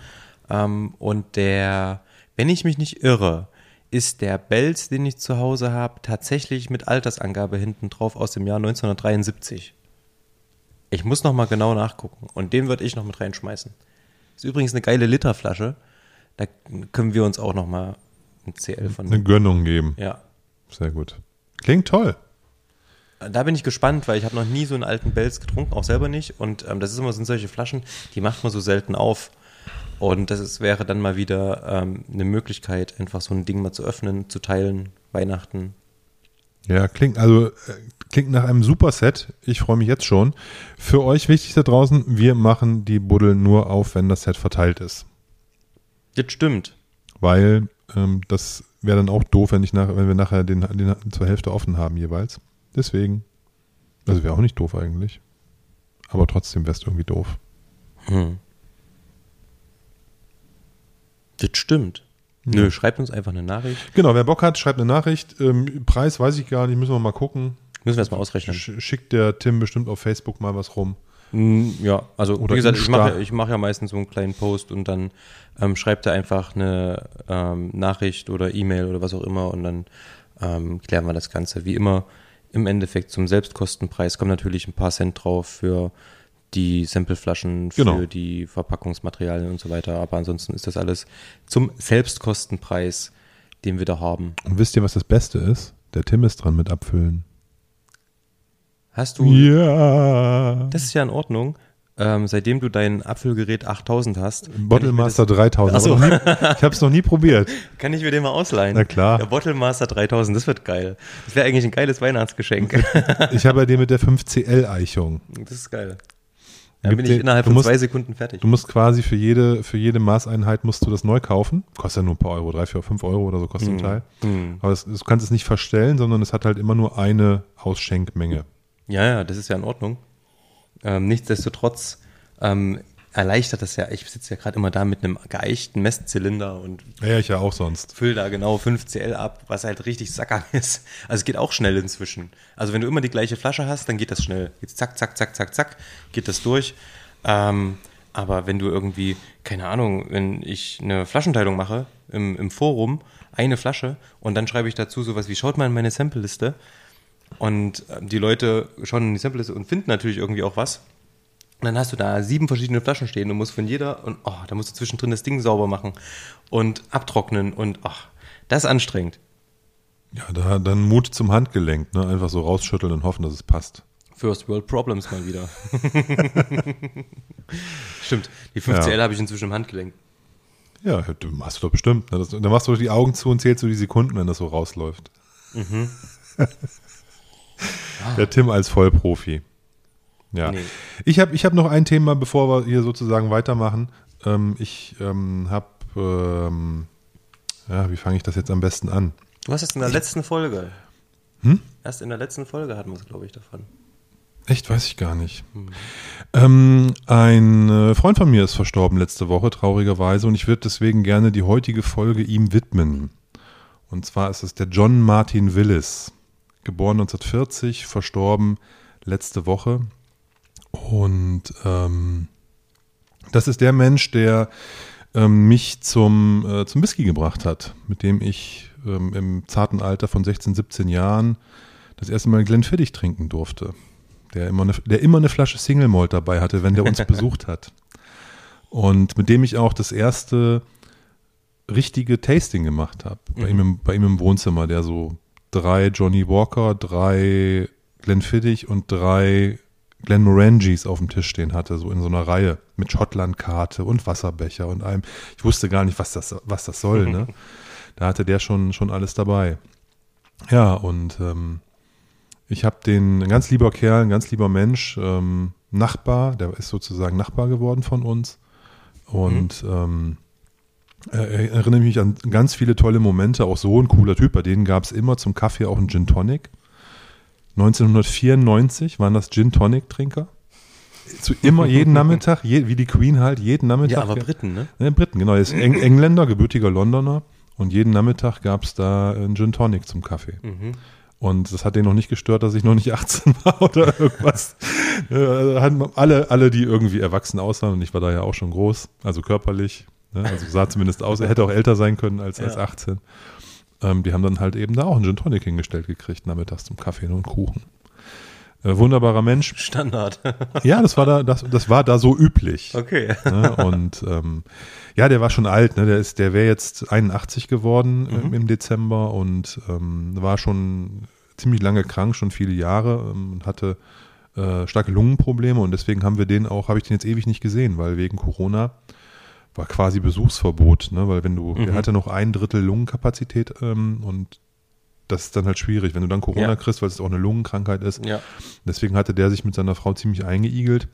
Ähm, und der, wenn ich mich nicht irre, ist der Belz, den ich zu Hause habe, tatsächlich mit Altersangabe hinten drauf aus dem Jahr 1973. Ich muss nochmal genau nachgucken und den würde ich noch mit reinschmeißen. Ist übrigens eine geile Literflasche. Da können wir uns auch nochmal ein CL von Eine Gönnung geben. ja. Sehr gut. Klingt toll. Da bin ich gespannt, weil ich habe noch nie so einen alten Bells getrunken, auch selber nicht. Und ähm, das ist immer sind solche Flaschen, die macht man so selten auf. Und das ist, wäre dann mal wieder ähm, eine Möglichkeit, einfach so ein Ding mal zu öffnen, zu teilen, Weihnachten. Ja, klingt also äh, klingt nach einem super Set. Ich freue mich jetzt schon. Für euch wichtig da draußen, wir machen die Buddel nur auf, wenn das Set verteilt ist. Das stimmt. Weil ähm, das wäre dann auch doof, wenn, ich nach, wenn wir nachher den, den zur Hälfte offen haben jeweils. Deswegen. Also wäre auch nicht doof eigentlich. Aber trotzdem wäre es irgendwie doof. Hm. Das stimmt. Nö, schreibt uns einfach eine Nachricht. Genau, wer Bock hat, schreibt eine Nachricht. Ähm, Preis weiß ich gar nicht, müssen wir mal gucken. Müssen wir jetzt mal ausrechnen. Sch schickt der Tim bestimmt auf Facebook mal was rum. Mm, Ja, also Oder wie gesagt, ich mache ich mach ja meistens so einen kleinen Post und dann ähm, schreibt er einfach eine ähm, Nachricht oder E-Mail oder was auch immer und dann ähm, klären wir das Ganze. Wie immer im Endeffekt zum Selbstkostenpreis kommen natürlich ein paar Cent drauf für die Sampleflaschen, für Genau. die Verpackungsmaterialien und so weiter. Aber ansonsten ist das alles zum Selbstkostenpreis, den wir da haben. Und wisst ihr, was das Beste ist? Der Tim ist dran mit Abfüllen. Hast du, Ja. das ist ja in Ordnung, ähm, seitdem du dein Abfüllgerät 8000 hast, Bottle Master 3000. Ach so. aber noch nie, ich habe es noch nie probiert. Kann ich mir den mal ausleihen? Na klar. Der Bottle Master 3000, das wird geil. Das wäre eigentlich ein geiles Weihnachtsgeschenk. Ich habe ja den mit der 5CL-Eichung. Das ist geil. Dann bin ich innerhalb von musst- zwei Sekunden fertig. Du musst quasi für jede, für jede Maßeinheit musst du das neu kaufen. Kostet ja nur ein paar Euro, drei, vier, fünf Euro oder so kostet ein Teil. Hm. Aber es, du kannst es nicht verstellen, sondern es hat halt immer nur eine Ausschenkmenge. Ja, ja, das ist ja in Ordnung. Ähm, nichtsdestotrotz ähm, erleichtert das ja, ich sitze ja gerade immer da mit einem geeichten Messzylinder und Ja, ich ja auch sonst. füll da genau 5 CL ab, was halt richtig sackern ist. Also es geht auch schnell inzwischen. Also wenn du immer die gleiche Flasche hast, dann geht das schnell. Jetzt zack, zack, zack, zack, zack, geht das durch. Ähm, aber wenn du irgendwie, keine Ahnung, wenn ich eine Flaschenteilung mache im, im Forum, eine Flasche und dann schreibe ich dazu sowas wie, schaut mal in meine Sample-Liste und äh, die Leute schauen in die Sample-Liste und finden natürlich irgendwie auch was. Und dann hast du da sieben verschiedene Flaschen stehen und musst von jeder, und oh, da musst du zwischendrin das Ding sauber machen und abtrocknen und ach, das ist anstrengend. Ja, da, dann Mut zum Handgelenk, ne? Einfach so rausschütteln und hoffen, dass es passt. First World Problems mal wieder. Stimmt, die 5 Ja. Habe ich inzwischen im Handgelenk. Ja, du machst du doch bestimmt. Ne? Das, dann machst du die Augen zu und zählst du die Sekunden, wenn das so rausläuft. Der Tim als Vollprofi. Ja. Nee. Ich habe ich hab noch ein Thema, bevor wir hier sozusagen weitermachen. Ähm, ich ähm, habe, ähm, ja, wie fange ich das jetzt am besten an? Du hast es in der letzten Folge. Hm? Erst in der letzten Folge hatten wir es, glaube ich, davon. Echt, weiß ich gar nicht. Ähm, ein äh, Freund von mir ist verstorben letzte Woche, traurigerweise, und ich würde deswegen gerne die heutige Folge ihm widmen. Und zwar ist es der John Martin Willis, geboren 1940, verstorben letzte Woche. Und ähm, das ist der Mensch, der ähm, mich zum, äh, zum Whisky gebracht hat, mit dem ich ähm, im zarten Alter von 16, 17 Jahren das erste Mal Glenfiddich trinken durfte. Der immer, eine, der immer eine Flasche Single Malt dabei hatte, wenn der uns besucht hat. Und mit dem ich auch das erste richtige Tasting gemacht habe. Bei, ihm im, bei ihm im Wohnzimmer, der so drei Johnny Walker, drei Glenfiddich und drei Glenmorangis auf dem Tisch stehen hatte, so in so einer Reihe mit Schottlandkarte und Wasserbecher und allem. Ich wusste gar nicht, was das, was das soll. Ne? Da hatte der schon, schon alles dabei. Ja, und ähm, ich habe den, ein ganz lieber Kerl, ein ganz lieber Mensch, ähm, Nachbar, der ist sozusagen Nachbar geworden von uns. Und ähm, äh, erinnere mich an ganz viele tolle Momente, auch so ein cooler Typ, bei denen gab es immer zum Kaffee auch einen Gin Tonic. 1994 waren das Gin Tonic Trinker. Zu immer jeden Nachmittag, je, wie die Queen halt, jeden Nachmittag. Ja, aber Briten, ne? Ne, Briten, genau. Er ist Eng Engländer, gebürtiger Londoner. Und jeden Nachmittag gab es da einen Gin Tonic zum Kaffee. Mhm. Und das hat den noch nicht gestört, dass ich noch nicht 18 war oder irgendwas. Äh, hatten alle, alle, die irgendwie erwachsen aussahen, und ich war da ja auch schon groß, also körperlich, ne, also sah zumindest aus, er hätte auch älter sein können als, als Ja. 18. Ähm, die haben dann halt eben da auch einen Gin Tonic hingestellt gekriegt, nachmittags zum Kaffee und Kuchen. Äh, wunderbarer Mensch. Standard. Ja, das war da, das, das war da so üblich. Okay. Ne? Und ähm, ja, der war schon alt, ne? Der ist, der wäre jetzt 81 geworden ähm, im Dezember und ähm, war schon ziemlich lange krank, schon viele Jahre ähm, und hatte äh, starke Lungenprobleme und deswegen haben wir den auch, habe ich den jetzt ewig nicht gesehen, weil wegen Corona war quasi Besuchsverbot, ne? Weil wenn du, der hatte noch ein Drittel Lungenkapazität ähm, und das ist dann halt schwierig, wenn du dann Corona Ja. kriegst, weil es auch eine Lungenkrankheit ist. Ja. Deswegen hatte der sich mit seiner Frau ziemlich eingeigelt.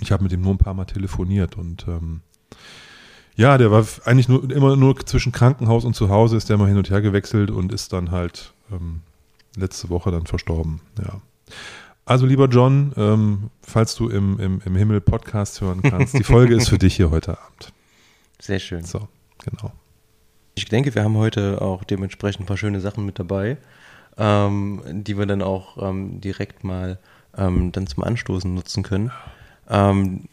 Ich habe mit ihm nur ein paar Mal telefoniert und ähm, ja, der war eigentlich nur immer nur zwischen Krankenhaus und zu Hause ist der mal hin und her gewechselt und ist dann halt ähm, letzte Woche dann verstorben. Ja. Also lieber John, ähm, falls du im, im, im Himmel Podcast hören kannst, die Folge ist für dich hier heute Abend. Sehr schön. So, genau. Ich denke, wir haben heute auch dementsprechend ein paar schöne Sachen mit dabei, ähm, die wir dann auch ähm, direkt mal ähm, dann zum Anstoßen nutzen können, ähm,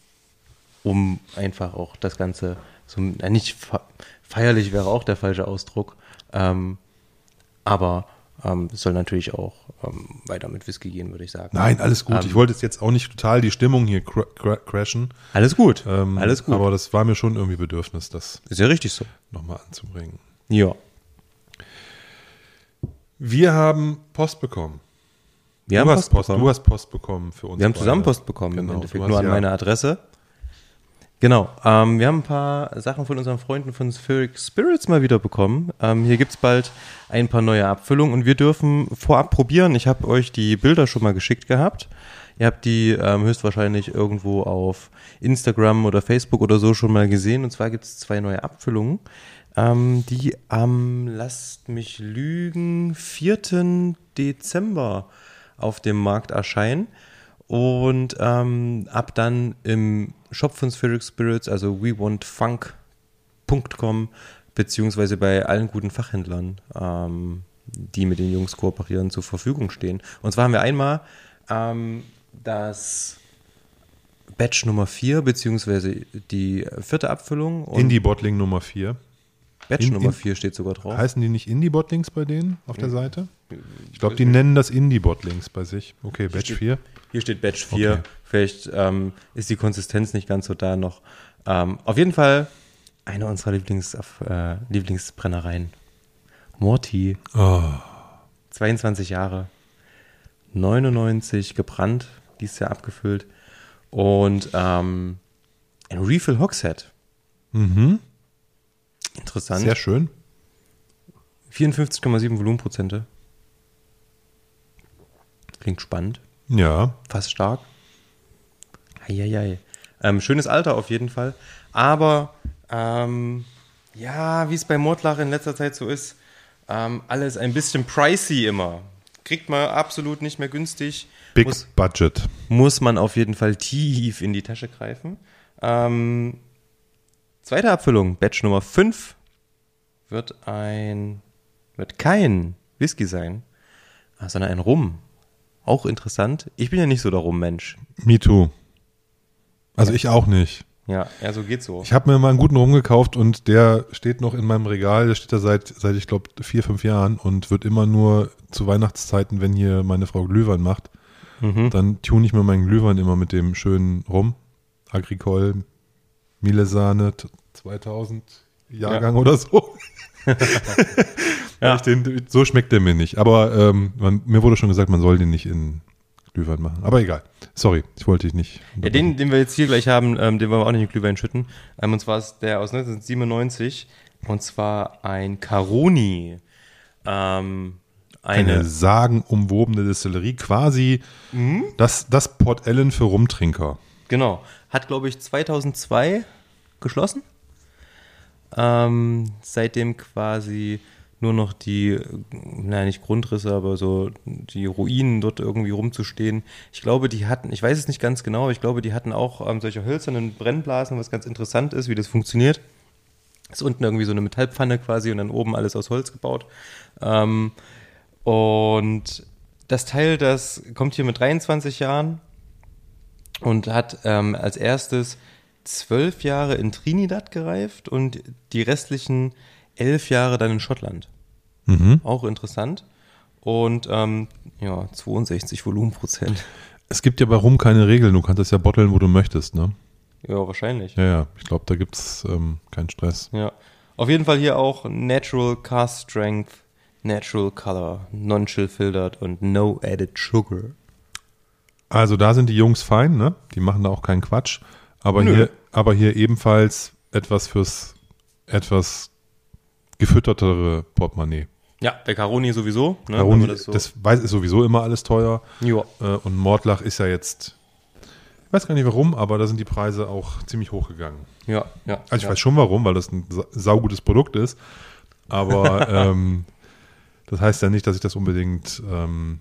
um einfach auch das Ganze, so, na, nicht fe- feierlich wäre auch der falsche Ausdruck, ähm, aber ähm, es soll natürlich auch ähm, weiter mit Whisky gehen, würde ich sagen. Nein, alles gut. Ähm, ich wollte jetzt auch nicht total die Stimmung hier cra cra crashen. Alles gut, Ähm, alles gut. Aber das war mir schon irgendwie Bedürfnis, das ist ja richtig so. nochmal anzubringen. Ja. Wir haben Post bekommen. Wir du, haben hast Post Post, bekommen. du hast Post bekommen für uns. Wir haben beide. zusammen Post bekommen im Genau, Endeffekt, du nur an ja- meine Adresse. Genau, ähm, wir haben ein paar Sachen von unseren Freunden von Spheric Spirits mal wieder bekommen. Ähm, hier gibt's bald ein paar neue Abfüllungen und wir dürfen vorab probieren. Ich habe euch die Bilder schon mal geschickt gehabt. Ihr habt die ähm, höchstwahrscheinlich irgendwo auf Instagram oder Facebook oder so schon mal gesehen. Und zwar gibt es zwei neue Abfüllungen, ähm, die am, lasst mich lügen, 4. Dezember auf dem Markt erscheinen. Und ähm, ab dann im Shop von Spheric Spirits, also wewantfunk.com, beziehungsweise bei allen guten Fachhändlern, ähm, die mit den Jungs kooperieren, zur Verfügung stehen. Und zwar haben wir einmal ähm, das Batch Nummer 4, beziehungsweise die vierte Abfüllung. Indie-Bottling Nummer 4. Batch In- Nummer in- 4 steht sogar drauf. Heißen die nicht Indie-Bottlings bei denen auf der Seite? Ich glaube, die nennen das Indie-Bottlings bei sich. Okay, Batch steht- 4. Hier steht Batch 4. Okay. Vielleicht ähm, ist die Konsistenz nicht ganz so da noch. Ähm, auf jeden Fall eine unserer Lieblings, äh, Lieblingsbrennereien. Morty, Oh, 22 Jahre, 99 gebrannt, dies Jahr abgefüllt. Und ähm, ein Refill Hogshead. mhm. Interessant. Sehr schön. 54,7 Volumenprozente. Klingt spannend. Ja. fast stark. Eieiei. Ähm, schönes Alter auf jeden Fall. Aber ähm, ja, wie es bei Mordlach in letzter Zeit so ist, ähm, alles ein bisschen pricey immer. Kriegt man absolut nicht mehr günstig. Big Muss, Budget. muss man auf jeden Fall tief in die Tasche greifen. Ähm, zweite Abfüllung, Batch Nummer 5, wird ein, wird kein Whisky sein, sondern ein Rum. Auch interessant. Ich bin ja nicht so der Rum-Mensch. Me too. Also ich auch nicht. Ja, ja, so geht's so. Ich habe mir mal einen guten Rum gekauft und der steht noch in meinem Regal. Der steht da seit, seit ich glaube, vier, fünf Jahren und wird immer nur zu Weihnachtszeiten, wenn hier meine Frau Glühwein macht, Mhm. dann tune ich mir meinen Glühwein immer mit dem schönen Rum. Agricole, Milesahne, t- 2000 Jahrgang oder so. Ja. Den, so schmeckt der mir nicht. Aber ähm, man, mir wurde schon gesagt, man soll den nicht in Glühwein machen. Aber egal. Sorry, ich wollte dich nicht. Ja, den, den wir jetzt hier gleich haben, ähm, den wollen wir auch nicht in Glühwein schütten. Ähm, und zwar ist der aus 1997 und zwar ein Caroni. Ähm, eine, eine, sagenumwobene Distillerie, quasi Mhm. das, das Port Ellen für Rumtrinker. genau, hat glaube ich 2002 geschlossen. Ähm, seitdem quasi nur noch die, naja, nicht Grundrisse, aber so die Ruinen dort irgendwie rumzustehen. Ich glaube, die hatten, ich weiß es nicht ganz genau, aber ich glaube, die hatten auch ähm, solche hölzernen Brennblasen, was ganz interessant ist, wie das funktioniert. Ist unten irgendwie so eine Metallpfanne quasi und dann oben alles aus Holz gebaut. Ähm, und das Teil, das kommt hier mit 23 Jahren und hat ähm, als erstes zwölf Jahre in Trinidad gereift und die restlichen elf Jahre dann in Schottland. Mhm. Auch interessant. Und ähm, ja, 62 Volumenprozent. Es gibt ja bei Rum keine Regeln. Du kannst es ja botteln, wo du möchtest, ne? Ja, wahrscheinlich. Ja, ja. Ich glaube, da gibt es ähm, keinen Stress. Ja. Auf jeden Fall hier auch Natural Cast Strength, Natural Color, Non-Chill Filtered und No Added Sugar. Also da sind die Jungs fein, ne? Die machen da auch keinen Quatsch. Aber Nö. hier, aber hier ebenfalls etwas fürs etwas gefüttertere Portemonnaie. Ja, bei Caroni sowieso. Ne, man das, das so- weiß, ist sowieso immer alles teuer. ja. Äh, und Mordlach ist ja jetzt, ich weiß gar nicht warum, aber da sind die Preise auch ziemlich hochgegangen. ja, ja. Also ich ja. weiß schon warum, weil das ein sa- saugutes Produkt ist. Aber ähm, das heißt ja nicht, dass ich das unbedingt ähm,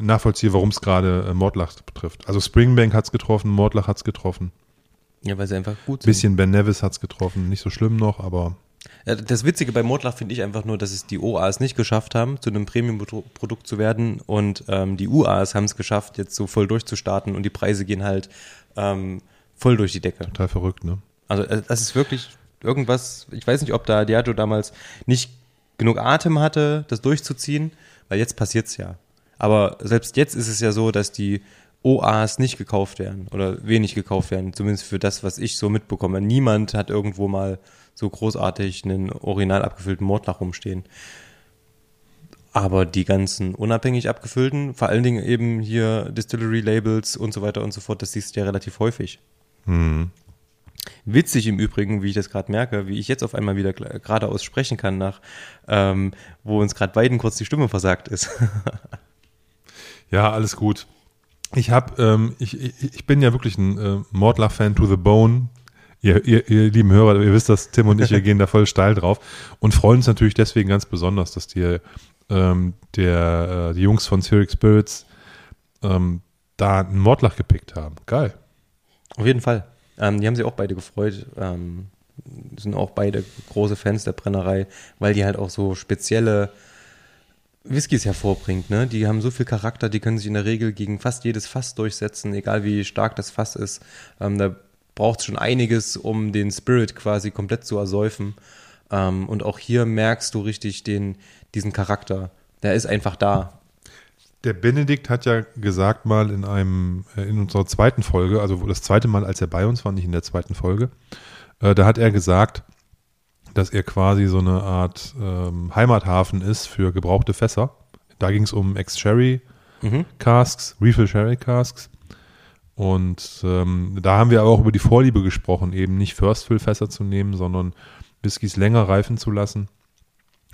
nachvollziehe, warum es gerade äh, Mordlach betrifft. Also Springbank hat es getroffen, Mordlach hat es getroffen. Ja, weil sie einfach gut Ein sind. bisschen Ben Nevis hat es getroffen. Nicht so schlimm noch, aber Ja, Das Witzige bei Mordlach finde ich einfach nur, dass es die OAs nicht geschafft haben, zu einem Premium-Produkt zu werden und ähm, die UAs haben es geschafft, jetzt so voll durchzustarten und die Preise gehen halt ähm, voll durch die Decke. total verrückt, ne? Also äh, das ist wirklich irgendwas, ich weiß nicht, ob da Diageo damals nicht genug Atem hatte, das durchzuziehen, weil jetzt passiert's ja. Aber selbst jetzt ist es ja so, dass die OAs nicht gekauft werden oder wenig gekauft werden, zumindest für das, was ich so mitbekomme. Niemand hat irgendwo mal so großartig einen original abgefüllten Mordlach rumstehen. Aber die ganzen unabhängig abgefüllten, vor allen Dingen eben hier Distillery-Labels und so weiter und so fort, das siehst du ja relativ häufig. Hm. Witzig im Übrigen, wie ich das gerade merke, wie ich jetzt auf einmal wieder geradeaus sprechen kann, nach ähm, wo uns gerade beiden kurz die Stimme versagt ist. Ja, alles gut. Ich habe, ähm, ich, ich, ich bin ja wirklich ein äh, Mordlach-Fan to the bone. Ihr, ihr, ihr lieben Hörer, ihr wisst das, Tim und ich, wir gehen da voll steil drauf und freuen uns natürlich deswegen ganz besonders, dass die, ähm, der, äh, die Jungs von Syric Spirits ähm, da einen Mordlach gepickt haben. Geil. Auf jeden Fall. Ähm, die haben sich auch beide gefreut. Ähm, sind auch beide große Fans der Brennerei, weil die halt auch so spezielle Whiskys hervorbringt. Ne? Die haben so viel Charakter, die können sich in der Regel gegen fast jedes Fass durchsetzen, egal wie stark das Fass ist. Ähm, da braucht es schon einiges, um den Spirit quasi komplett zu ersäufen. Ähm, und auch hier merkst du richtig den, diesen Charakter. Der ist einfach da. Der Benedikt hat ja gesagt mal in einem, äh, in unserer zweiten Folge, also das zweite Mal, als er bei uns war, nicht in der zweiten Folge, äh, da hat er gesagt, dass er quasi so eine Art ähm, Heimathafen ist für gebrauchte Fässer. Da ging es um Ex-Sherry mhm. Casks, Refill Sherry Casks. Und ähm, da haben wir aber auch über die Vorliebe gesprochen, eben nicht First-Fill-Fässer zu nehmen, sondern Whiskys länger reifen zu lassen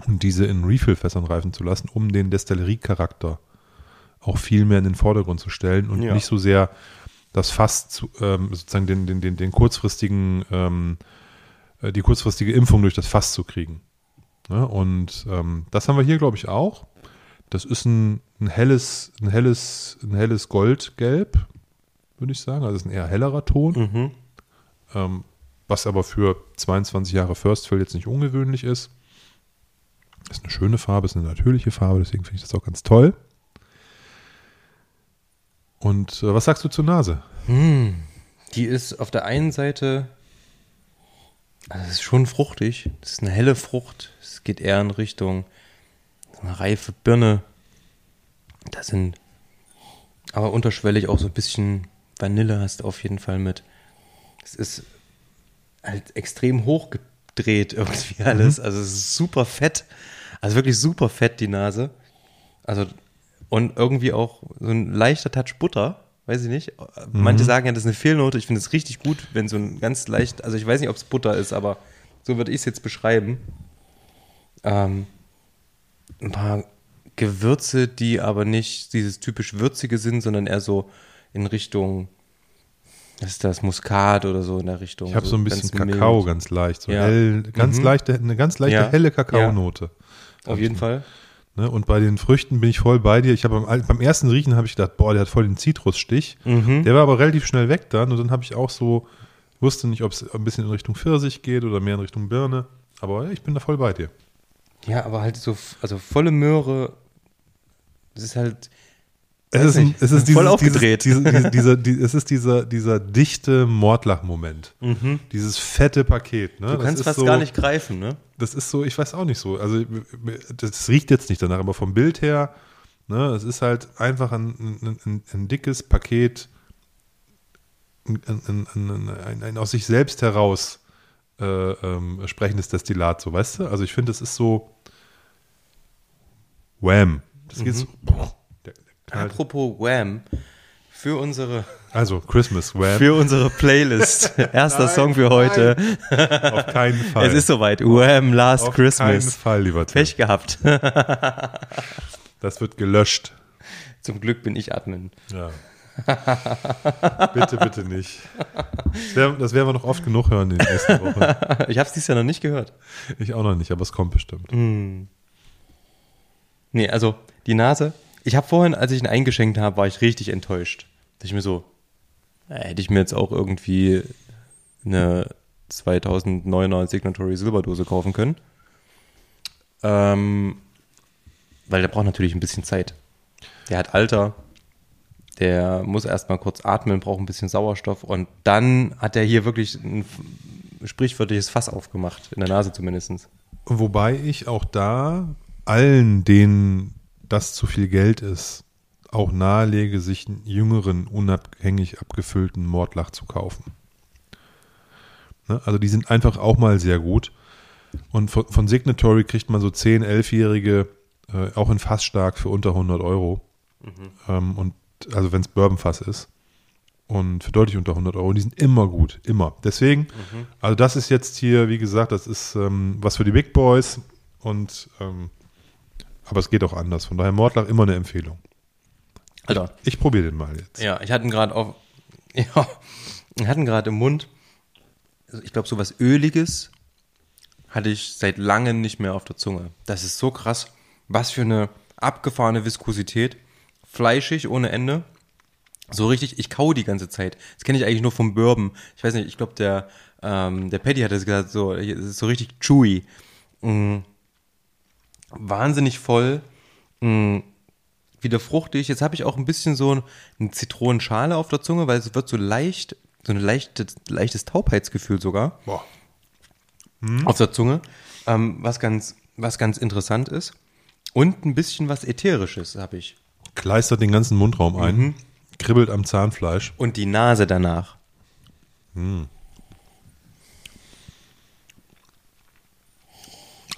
und diese in Refill-Fässern reifen zu lassen, um den Destilleriecharakter auch viel mehr in den Vordergrund zu stellen und ja. nicht so sehr das Fass zu, ähm, sozusagen den, den, den, den kurzfristigen ähm, äh, die kurzfristige Impfung durch das Fass zu kriegen. Ja, und ähm, das haben wir hier, glaube ich, auch. Das ist ein, ein, helles, ein helles, ein helles Goldgelb, würde ich sagen. Also es ist ein eher hellerer Ton. Mhm. Ähm, was aber für 22 Jahre First Fill jetzt nicht ungewöhnlich ist. Ist eine schöne Farbe, ist eine natürliche Farbe, deswegen finde ich das auch ganz toll. Und äh, was sagst du zur Nase? Hm, die ist auf der einen Seite also es ist schon fruchtig. Es ist eine helle Frucht. Es geht eher in Richtung eine reife Birne. Da sind aber unterschwellig auch so ein bisschen Vanille hast du auf jeden Fall mit. Es ist halt extrem hochgedreht irgendwie alles. Mhm. Also es ist super fett. Also wirklich super fett die Nase. Also und irgendwie auch so ein leichter Touch Butter weiß ich nicht. Manche mhm. sagen ja, das ist eine Fehlnote. Ich finde es richtig gut, wenn so ein ganz leicht, also ich weiß nicht, ob es Butter ist, aber so würde ich es jetzt beschreiben. Ähm, ein paar Gewürze, die aber nicht dieses typisch würzige sind, sondern eher so in Richtung, was ist das, Muskat oder so in der Richtung. Ich habe so, so, ein bisschen Kakao mild. ganz leicht, so ja. hell, ganz mhm. leichte, eine ganz leichte ja. helle Kakaonote. Ja. Auf jeden Fall. Ne? Und bei den Früchten bin ich voll bei dir. Ich habe beim, beim, ersten Riechen habe ich gedacht, boah, der hat voll den Zitrusstich. Mhm. Der war aber relativ schnell weg dann. Und dann habe ich auch so, wusste nicht, ob es ein bisschen in Richtung Pfirsich geht oder mehr in Richtung Birne. Aber ich bin da voll bei dir. Ja, aber halt so, also volle Möhre, das ist halt, es ist, ein, es ist voll dieses, aufgedreht. Dieses, diese, dieser, die, es ist dieser, dieser dichte Mordlach-Moment. Mhm. Dieses fette Paket. Ne? Du kannst fast so, gar nicht greifen, ne? Das ist so, ich weiß auch nicht so. Also, das riecht jetzt nicht danach, aber vom Bild her, ne, es ist halt einfach ein, ein, ein, ein dickes Paket, ein, ein, aus sich selbst heraus äh, ähm, sprechendes Destillat, so, weißt du? Also, ich finde, das ist so Wham. Das mhm. geht so. Boah Halt. Apropos Wham, für unsere also Christmas Wham. Für unsere Playlist. Erster nein, Song für heute. Nein. Auf keinen Fall. Es ist soweit. Wham Last Auf Christmas. Auf keinen Fall, lieber Tim. Pech gehabt. das wird gelöscht. Zum Glück bin ich Admin. Ja. bitte, bitte nicht. Das, wär, das werden wir noch oft genug hören in den nächsten Wochen. Ich habe es dieses Jahr noch nicht gehört. Ich auch noch nicht, aber es kommt bestimmt. Mm. Nee, also die Nase ich habe vorhin, als ich ihn eingeschenkt habe, war ich richtig enttäuscht. Da ich mir so, äh, hätte ich mir jetzt auch irgendwie eine 2009er Signatory Silberdose kaufen können. Ähm, weil der braucht natürlich ein bisschen Zeit. Der hat Alter, der muss erstmal kurz atmen, braucht ein bisschen Sauerstoff und dann hat er hier wirklich ein sprichwörtliches Fass aufgemacht, in der Nase zumindest. Wobei ich auch da allen, denen das zu viel Geld ist, auch nahelege, sich einen jüngeren, unabhängig abgefüllten Mordlach zu kaufen. Ne? Also die sind einfach auch mal sehr gut. Und von, von Signatory kriegt man so 10, 11-Jährige äh, auch in Fass stark für unter 100 Euro. Mhm. Ähm, und also wenn es Bourbonfass ist. Und für deutlich unter 100 Euro. Die sind immer gut, immer. Deswegen, mhm. also das ist jetzt hier, wie gesagt, das ist ähm, was für die Big Boys. Und ähm, aber es geht auch anders. Von daher Mordlach immer eine Empfehlung. Alter, Ich probiere den mal jetzt. ja, ich hatte ihn gerade auf, ja, ich hatte ihn gerade im Mund. Also Ich glaube, sowas Öliges hatte ich seit langem nicht mehr auf der Zunge. Das ist so krass. Was für eine abgefahrene Viskosität. Fleischig ohne Ende. So richtig, ich kau die ganze Zeit. Das kenne ich eigentlich nur vom Bourbon. Ich weiß nicht, ich glaube, der, ähm, der Patty hat es gesagt, so, so richtig chewy. Mm. Wahnsinnig voll. Mm. Wieder fruchtig. Jetzt habe ich auch ein bisschen so eine Zitronenschale auf der Zunge, weil es wird so leicht, so ein leichtes, leichtes Taubheitsgefühl sogar Boah. auf der Zunge, ähm, was ganz, was ganz interessant ist. Und ein bisschen was Ätherisches habe ich. Kleistert den ganzen Mundraum ein, Mhm. kribbelt am Zahnfleisch. Und die Nase danach.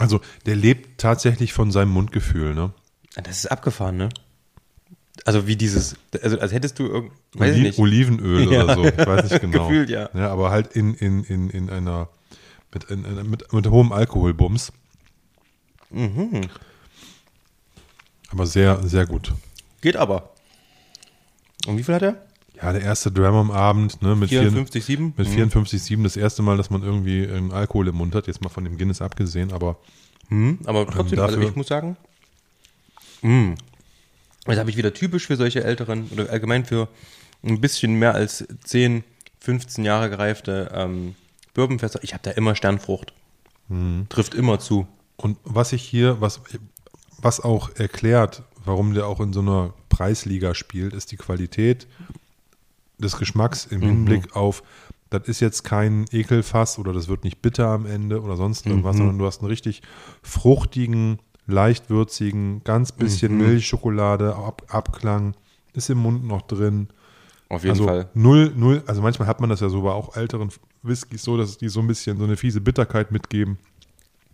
Also der lebt tatsächlich von seinem Mundgefühl, ne? Das ist abgefahren, ne? Also wie dieses, also als hättest du irgend, weiß Oli- nicht. Olivenöl Ja. oder so, ich weiß nicht genau. Gefühlt, ja. Ja, aber halt in, in, in, in einer, mit, in, in, mit, mit hohem Alkoholbums. Mhm. Aber sehr, sehr gut. Geht aber. Und wie viel hat er? Ja, der erste Dram am Abend, ne, mit, vier- 54,7? mit 54,7, das erste Mal, dass man irgendwie ähm, Alkohol im Mund hat, jetzt mal von dem Guinness abgesehen, aber Mhm, aber trotzdem, also dafür- ich muss sagen, mh, das habe ich wieder typisch für solche älteren oder allgemein für ein bisschen mehr als 10, 15 Jahre gereifte ähm, Bourbonfässer. Ich habe da immer Sternfrucht. Mhm. Trifft immer zu. Und was ich hier, was, was auch erklärt, warum der auch in so einer Preisliga spielt, ist die Qualität des Geschmacks im Hinblick auf, das ist jetzt kein Ekelfass oder das wird nicht bitter am Ende oder sonst irgendwas, sondern du hast einen richtig fruchtigen, leicht würzigen, ganz bisschen Milch, Schokolade, Ab Abklang, ist im Mund noch drin. Auf jeden also Fall. null, null, also manchmal hat man das ja so bei auch älteren Whiskys so, dass die so ein bisschen so eine fiese Bitterkeit mitgeben.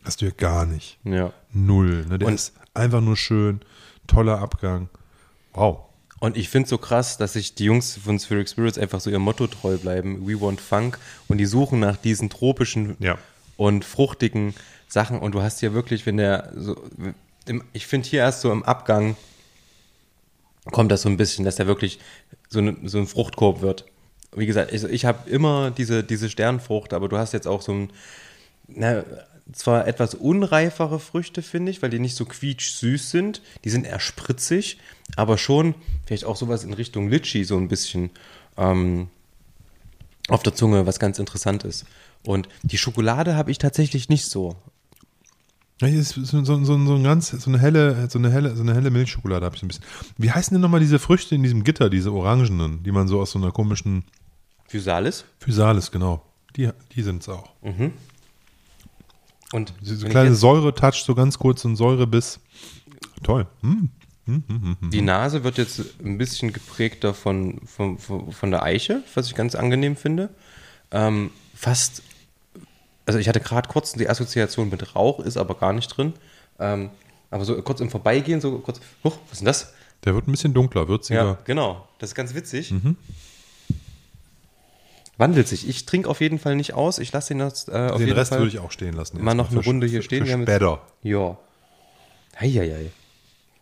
Hast du ja gar nicht. Ja. Null. Ne? Der Und- ist einfach nur schön. Toller Abgang. Wow. Und ich finde so krass, dass sich die Jungs von Spheric Spirits einfach so ihr Motto treu bleiben. We want Funk. Und die suchen nach diesen tropischen Ja. und fruchtigen Sachen. Und du hast hier wirklich, wenn der so, im, ich finde hier erst so im Abgang kommt das so ein bisschen, dass der wirklich so, eine, so ein Fruchtkorb wird. Wie gesagt, ich, ich habe immer diese, diese Sternfrucht, aber du hast jetzt auch so ein, na, zwar etwas unreifere Früchte, finde ich, weil die nicht so quietsch-süß sind. Die sind eher spritzig, aber schon vielleicht auch sowas in Richtung Litchi so ein bisschen ähm, auf der Zunge, was ganz interessant ist. Und die Schokolade habe ich tatsächlich nicht so. Ja, hier ist so, so, so, ein ganz, so eine helle, so eine helle, so eine helle Milchschokolade habe ich so ein bisschen. Wie heißen denn nochmal diese Früchte in diesem Gitter, diese orangenen, die man so aus so einer komischen Physalis. Physalis, genau. Die, die sind es auch. Und ich kleine Säure-Touch, so ganz kurz, so ein Säurebiss. Toll. Hm. Die Nase wird jetzt ein bisschen geprägter von, von, von, der Eiche, was ich ganz angenehm finde. Ähm, fast, also ich hatte gerade kurz die Assoziation mit Rauch, ist aber gar nicht drin. Ähm, aber so kurz im Vorbeigehen, so kurz, huch, was ist denn das? Der wird ein bisschen dunkler, würziger. Ja, genau. Das ist ganz witzig. Wandelt sich. Ich trinke auf jeden Fall nicht aus. Ich lasse ihn jetzt äh, auf Den jeden Rest Fall würde ich auch stehen lassen. mal noch eine Runde hier für- stehen. Für später. Ja. Heieiei.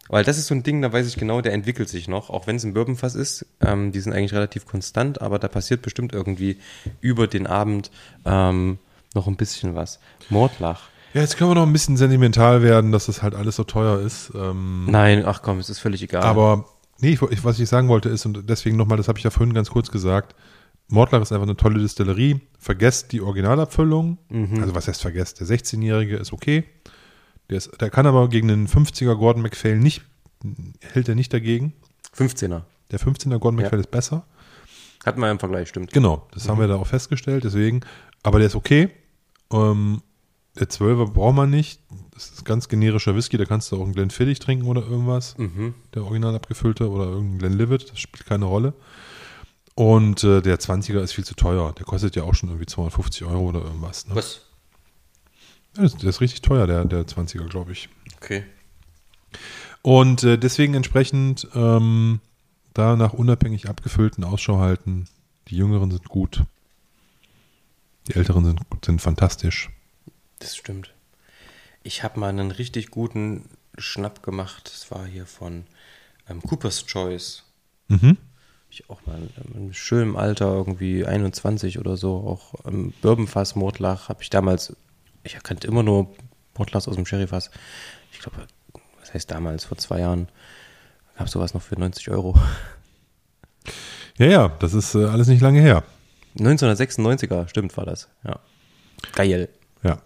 Weil das ist so ein Ding, da weiß ich genau, der entwickelt sich noch. Auch wenn es ein Bourbonfass ist, ähm, die sind eigentlich relativ konstant, aber da passiert bestimmt irgendwie über den Abend ähm, noch ein bisschen was. Mordlach. Ja, jetzt können wir noch ein bisschen sentimental werden, dass das halt alles so teuer ist. Ähm, Nein, ach komm, es ist völlig egal. Aber nee, ich- was ich sagen wollte ist, und deswegen nochmal, das habe ich ja vorhin ganz kurz gesagt, Mordlach ist einfach eine tolle Distillerie. Vergesst die Originalabfüllung. Mhm. Also was heißt vergesst? Der 16-Jährige ist okay. Der, ist, der kann aber gegen den 50er Gordon MacPhail nicht, hält er nicht dagegen. 15er. Der 15er Gordon Ja. MacPhail ist besser. Hatten wir im Vergleich, stimmt. Genau, das haben wir da auch festgestellt, deswegen. Aber der ist okay. Ähm, der 12er braucht man nicht. Das ist ganz generischer Whisky, da kannst du auch einen Glenfiddich trinken oder irgendwas. Mhm. Der original abgefüllte oder irgendein Glenlivet, das spielt keine Rolle. Und äh, der 20er ist viel zu teuer. Der kostet ja auch schon irgendwie 250 Euro oder irgendwas. Ne? Was? Ja, das- der ist richtig teuer, der, der 20er, glaube ich. Okay. Und äh, deswegen entsprechend ähm, da nach unabhängig abgefüllten Ausschau halten. Die Jüngeren sind gut. Die Älteren sind, sind fantastisch. Das stimmt. Ich habe mal einen richtig guten Schnapp gemacht. Das war hier von ähm, Cooper's Choice. Mhm. Ich auch mal im schönen Alter, irgendwie 21 oder so, auch im Bourbonfass Mordlach habe ich damals, ich kannte immer nur Mordlachs aus dem Sherryfass. Ich glaube, was heißt damals, vor zwei Jahren, gab sowas noch für 90 Euro. Ja, ja, das ist äh, alles nicht lange her. 1996er, stimmt, war das. Ja. Geil. Ja.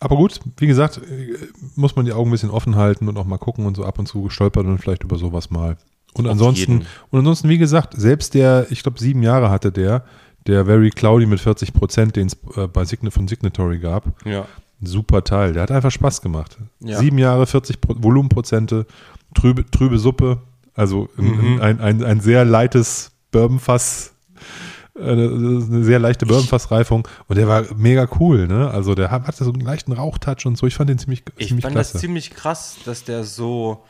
Aber gut, wie gesagt, äh, muss man die Augen ein bisschen offen halten und auch mal gucken und so ab und zu stolpert und vielleicht über sowas mal. Und ansonsten, und ansonsten, wie gesagt, selbst der, ich glaube, sieben Jahre hatte der, der Very Cloudy mit 40 Prozent, den es äh, bei Sign von Signatory gab. Ja. Super Teil. Der hat einfach Spaß gemacht. Ja. Sieben Jahre, 40 Pro Volumenprozente, trübe, trübe Suppe. Also Mhm. ein, ein, ein sehr leites Bourbonfass, äh, eine sehr leichte Bourbonfassreifung. Und der war mega cool, ne? Also der hat- hatte so einen leichten Rauchtouch und so. Ich fand den ziemlich, Ich ziemlich fand klasse. das ziemlich krass, dass der so,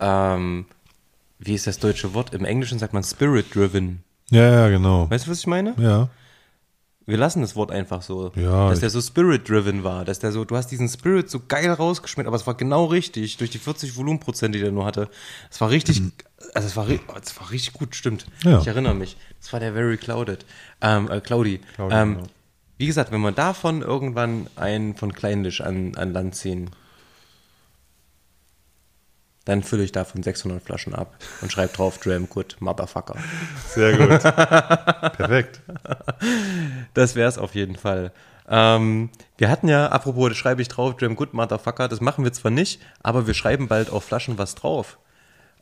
ähm, wie ist das deutsche Wort? Im Englischen sagt man spirit-driven. ja, ja, genau. Weißt du, was ich meine? Ja. Wir lassen das Wort einfach so. Ja, dass der so spirit-driven war. Dass der so, du hast diesen Spirit so geil rausgeschmeckt, aber es war genau richtig, durch die 40 Volumenprozent, die der nur hatte. Es war richtig, also es war, oh, es war richtig gut, stimmt. Mhm. Ja. Ich erinnere mich. Das war der Very Clouded. Ähm, äh, Cloudy. Cloudy, ähm, genau. Wie gesagt, wenn wir davon irgendwann einen von Kleinlisch an, an Land ziehen, dann fülle ich davon 600 Flaschen ab und schreibe drauf Dram Good Motherfucker. Sehr gut. Perfekt. Das wäre es auf jeden Fall. Ähm, wir hatten ja, apropos, das schreibe ich drauf, Dram Good Motherfucker, das machen wir zwar nicht, aber wir schreiben bald auf Flaschen was drauf.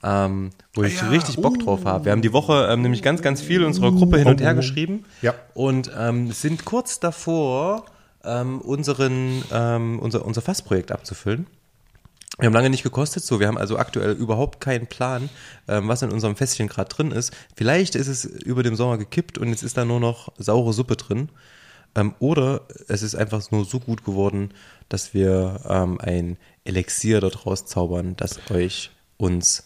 Ähm, wo ich ja, richtig Bock drauf habe. Wir haben die Woche ähm, nämlich ganz, ganz viel unserer Gruppe hin und her geschrieben Ja. und ähm, sind kurz davor, ähm, unseren, ähm, unser, unser Fassprojekt abzufüllen. Wir haben lange nicht gekostet, so wir haben also aktuell überhaupt keinen Plan, ähm, was in unserem Fässchen gerade drin ist. Vielleicht ist es über dem Sommer gekippt und jetzt ist da nur noch saure Suppe drin. Ähm, oder es ist einfach nur so gut geworden, dass wir ähm, ein Elixier dort rauszaubern, das euch uns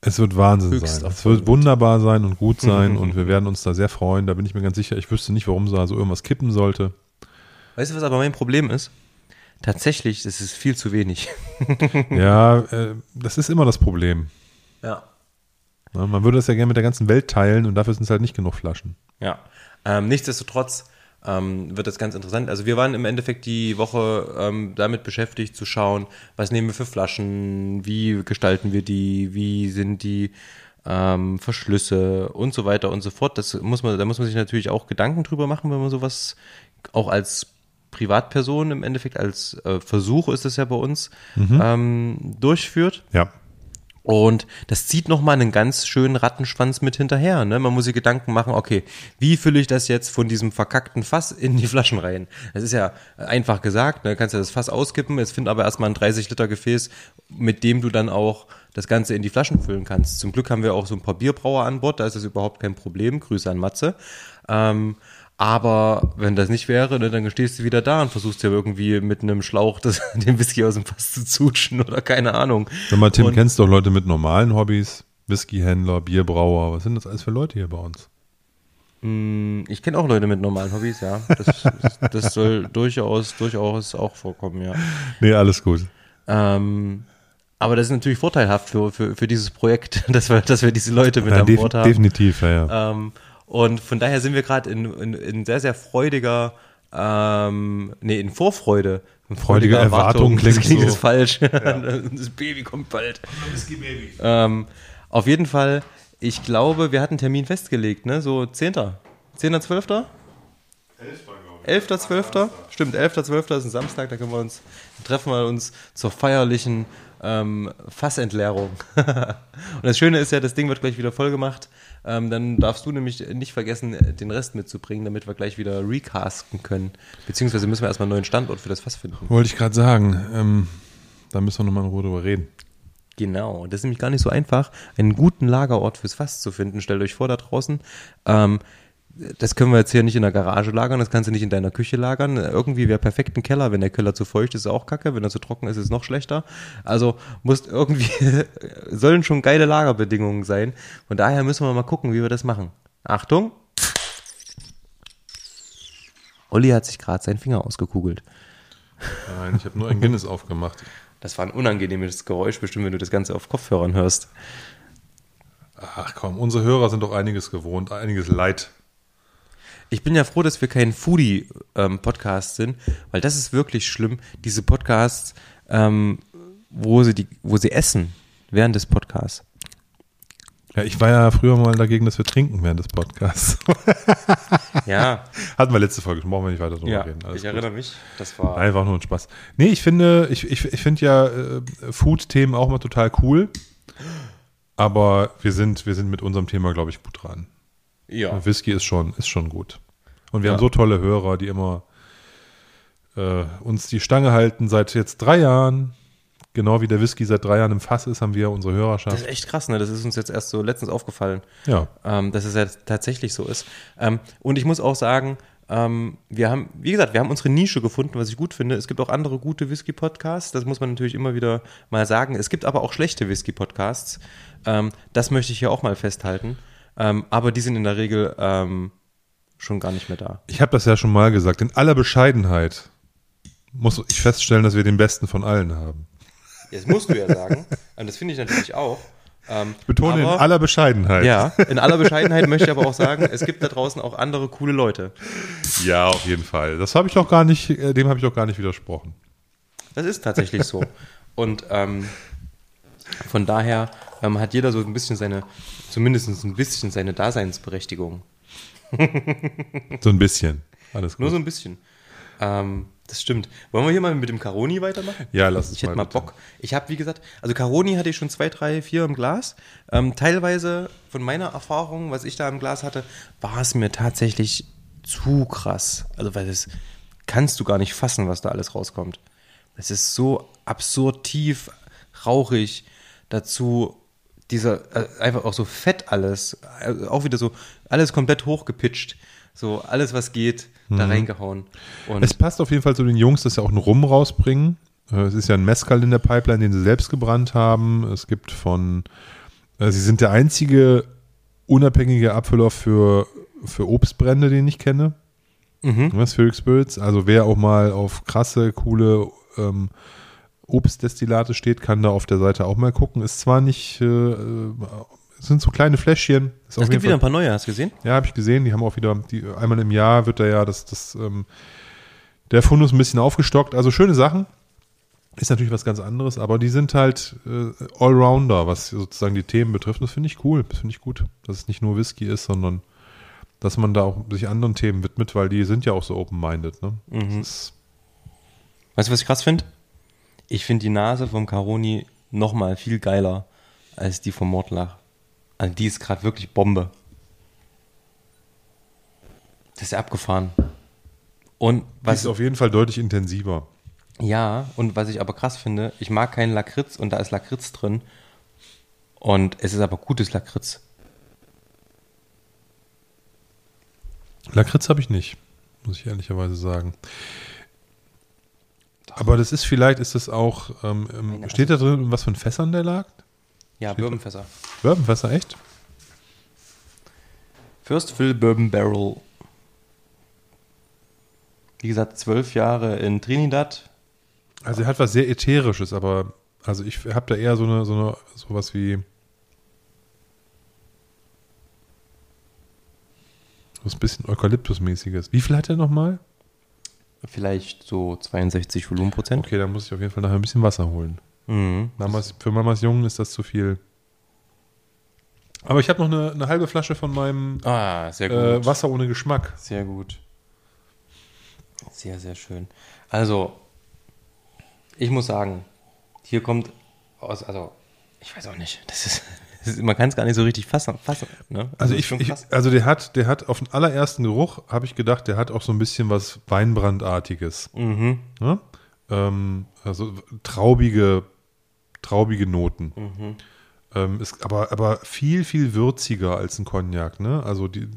Es wird Wahnsinn sein. Es wird wunderbar sein und gut sein und wir werden uns da sehr freuen. Da bin ich mir ganz sicher. Ich wüsste nicht, warum da so irgendwas kippen sollte. Weißt du, was aber mein Problem ist? Tatsächlich, das ist viel zu wenig. Ja, äh, das ist immer das Problem. Ja. Ne? Man würde das ja gerne mit der ganzen Welt teilen und dafür sind es halt nicht genug Flaschen. Ja. Ähm, nichtsdestotrotz ähm, wird das ganz interessant. Also wir waren im Endeffekt die Woche ähm, damit beschäftigt zu schauen, was nehmen wir für Flaschen, wie gestalten wir die, wie sind die ähm, Verschlüsse und so weiter und so fort. Das muss man, da muss man sich natürlich auch Gedanken drüber machen, wenn man sowas auch als Privatperson im Endeffekt als äh, Versuch ist es ja bei uns ähm, durchführt. Ja. Und das zieht nochmal einen ganz schönen Rattenschwanz mit hinterher. Ne? Man muss sich Gedanken machen, okay, wie fülle ich das jetzt von diesem verkackten Fass in die Flaschen rein? Das ist ja einfach gesagt, ne? kannst ja das Fass auskippen, jetzt find aber erstmal ein 30 Liter Gefäß, mit dem du dann auch das Ganze in die Flaschen füllen kannst. Zum Glück haben wir auch so ein paar Bierbrauer an Bord, da ist das überhaupt kein Problem. Grüße an Matze. Ähm, aber wenn das nicht wäre, ne, dann stehst du wieder da und versuchst ja irgendwie mit einem Schlauch das, den Whisky aus dem Fass zu zutschen oder keine Ahnung. Sag mal, Tim, Und- kennst doch Leute mit normalen Hobbys? Whiskyhändler, Bierbrauer, was sind das alles für Leute hier bei uns? Mm, Ich kenne auch Leute mit normalen Hobbys, ja. Das, das soll durchaus, durchaus auch vorkommen, ja. Nee, alles gut. Ähm, aber das ist natürlich vorteilhaft für, für, für dieses Projekt, dass wir, dass wir diese Leute mit Ja, an Bord haben. definitiv, ja, ja. Ähm, und von daher sind wir gerade in, in, in sehr, sehr freudiger, ähm, nee, in Vorfreude. In Freudige freudiger Erwartung klingt das klingt so. jetzt falsch. Das Baby kommt bald. Ähm, auf jeden Fall, ich glaube, wir hatten einen Termin festgelegt, ne? So 10. 10. 12. 11. 12. Stimmt, 11. 12. ist ein Samstag, da können wir uns treffen wir uns zur feierlichen ähm, Fassentleerung. und das Schöne ist ja, das Ding wird gleich wieder voll gemacht. Ähm, dann darfst du nämlich nicht vergessen, den Rest mitzubringen, damit wir gleich wieder recasten können. Beziehungsweise müssen wir erstmal einen neuen Standort für das Fass finden. Wollte ich gerade sagen. Ähm, da müssen wir nochmal in Ruhe drüber reden. Genau, das ist nämlich gar nicht so einfach, einen guten Lagerort fürs Fass zu finden. Stellt euch vor, da draußen, ähm, das können wir jetzt hier nicht in der Garage lagern, das kannst du nicht in deiner Küche lagern. Irgendwie wäre perfekt ein Keller, wenn der Keller zu feucht ist, ist auch kacke, wenn er zu trocken ist, ist es noch schlechter. Also muss irgendwie, sollen schon geile Lagerbedingungen sein. Von daher müssen wir mal gucken, wie wir das machen. Achtung! Olli hat sich gerade seinen Finger ausgekugelt. Nein, ich habe nur ein Guinness aufgemacht. Das war ein unangenehmes Geräusch, bestimmt, wenn du das Ganze auf Kopfhörern hörst. Ach komm, unsere Hörer sind doch einiges gewohnt, einiges Leid. Ich bin ja froh, dass wir kein Foodie-Podcast sind, weil das ist wirklich schlimm. Diese Podcasts, ähm, wo, sie die, wo sie essen während des Podcasts. Ja, ich war ja früher mal dagegen, dass wir trinken während des Podcasts. Ja, Hatten wir letzte Folge, brauchen wir nicht weiter drüber ja reden. Alles ich gut. erinnere mich. Das war. Einfach nur ein Spaß. Nee, ich finde, ich, ich, ich finde ja äh, Food-Themen auch mal total cool. Aber wir sind, wir sind mit unserem Thema, glaube ich, gut dran. Ja. Whisky ist schon, ist schon gut. Und wir Ja. haben so tolle Hörer, die immer äh, uns die Stange halten. Seit jetzt drei Jahren, genau wie der Whisky seit drei Jahren im Fass ist, haben wir unsere Das Hörerschaft. ist echt krass, ne? Das ist uns jetzt erst so letztens aufgefallen. Ja, ähm, dass es ja tatsächlich so ist. Ähm, und ich muss auch sagen, ähm, wir haben, wie gesagt, wir haben unsere Nische gefunden, was ich gut finde. Es gibt auch andere gute Whisky-Podcasts, das muss man natürlich immer wieder mal sagen. Es gibt aber auch schlechte Whisky-Podcasts. Ähm, das möchte ich hier auch mal festhalten. Ähm, aber die sind in der Regel ähm, schon gar nicht mehr da. ich habe das ja schon mal gesagt. In aller Bescheidenheit muss ich feststellen, dass wir den besten von allen haben. Das musst du ja sagen. Und das finde ich natürlich auch. Ähm, Ich betone in aber- aller Bescheidenheit. Ja, in aller Bescheidenheit möchte ich aber auch sagen, es gibt da draußen auch andere coole Leute. Ja, auf jeden Fall. Das habe ich doch gar nicht, äh, dem habe ich doch gar nicht widersprochen. Das ist tatsächlich so. Und ähm, von daher ähm, hat jeder so ein bisschen seine, zumindest ein bisschen seine Daseinsberechtigung. So ein bisschen. Alles Nur gut. so ein bisschen. Ähm, das stimmt. Wollen wir hier mal mit dem Caroni weitermachen? Ja, lass uns Ich hätte mal bitte. Bock. Ich habe, wie gesagt, also Caroni hatte ich schon zwei, drei, vier im Glas. Ähm, teilweise von meiner Erfahrung, was ich da im Glas hatte, war es mir tatsächlich zu krass. Also, weil das kannst du gar nicht fassen, was da alles rauskommt. Es ist so absurd tief, rauchig. Dazu dieser, äh, einfach auch so fett alles. Also auch wieder so, alles komplett hochgepitcht. So, alles, was geht, da reingehauen. Und Es passt auf jeden Fall zu den Jungs, dass sie auch einen Rum rausbringen. Äh, Es ist ja ein Mezcal in der Pipeline, den sie selbst gebrannt haben. Es gibt von, äh, sie sind der einzige unabhängige Abfüller für, für Obstbrände, den ich kenne. Mhm. Was Spirit Spirits. Also wer auch mal auf krasse, coole ähm, Obstdestillate steht, kann da auf der Seite auch mal gucken. Ist zwar nicht, äh, äh, es sind so kleine Fläschchen. Es gibt wieder Fall- ein paar neue, hast du gesehen? ja, habe ich gesehen. Die haben auch wieder, die, einmal im Jahr wird da ja das, das, ähm, der Fundus ein bisschen aufgestockt. Also schöne Sachen. Ist natürlich was ganz anderes, aber die sind halt äh, Allrounder, was sozusagen die Themen betrifft. Das finde ich cool. Das finde ich gut, dass es nicht nur Whisky ist, sondern dass man da auch sich anderen Themen widmet, weil die sind ja auch so open-minded. Ne? Ist, Weißt du, was ich krass finde? Ich finde die Nase vom Caroni noch mal viel geiler als die vom Mordlach. Also die ist gerade wirklich Bombe. Das ist ja abgefahren. Und die was ist auf jeden Fall deutlich intensiver. ja, und was ich aber krass finde, ich mag keinen Lakritz und da ist Lakritz drin. Und es ist aber gutes Lakritz. Lakritz habe ich nicht, muss ich ehrlicherweise sagen. Aber das ist vielleicht, ist das auch, ähm, ähm, steht da drin, in was für ein Fässern der lag? Ja, Bourbonfässer. Bourbonfässer, echt? First Fill Bourbon Barrel. Wie gesagt, zwölf Jahre in Trinidad. Also er hat was sehr Ätherisches, aber also ich habe da eher so eine, so eine, sowas wie was ein bisschen Eukalyptusmäßiges. Wie viel hat er nochmal? Vielleicht so 62 Volumenprozent. Okay, da muss ich auf jeden Fall nachher ein bisschen Wasser holen. Mhm. Mamas, für Mamas Jungen ist das zu viel. Aber ich habe noch eine, eine halbe Flasche von meinem Ah, äh, Wasser ohne Geschmack. Sehr gut. Sehr, sehr schön. Also, ich muss sagen, hier kommt aus, also, ich weiß auch nicht, das ist, ist man kann es gar nicht so richtig fassen. fassen ne? Also ist ich, ich also der hat, der hat auf den allerersten Geruch, habe ich gedacht, der hat auch so ein bisschen was Weinbrandartiges. Mhm. Ne? Ähm, also traubige, traubige Noten. Mhm. Ähm, ist aber, aber viel, viel würziger als ein Cognac, ne? Also die,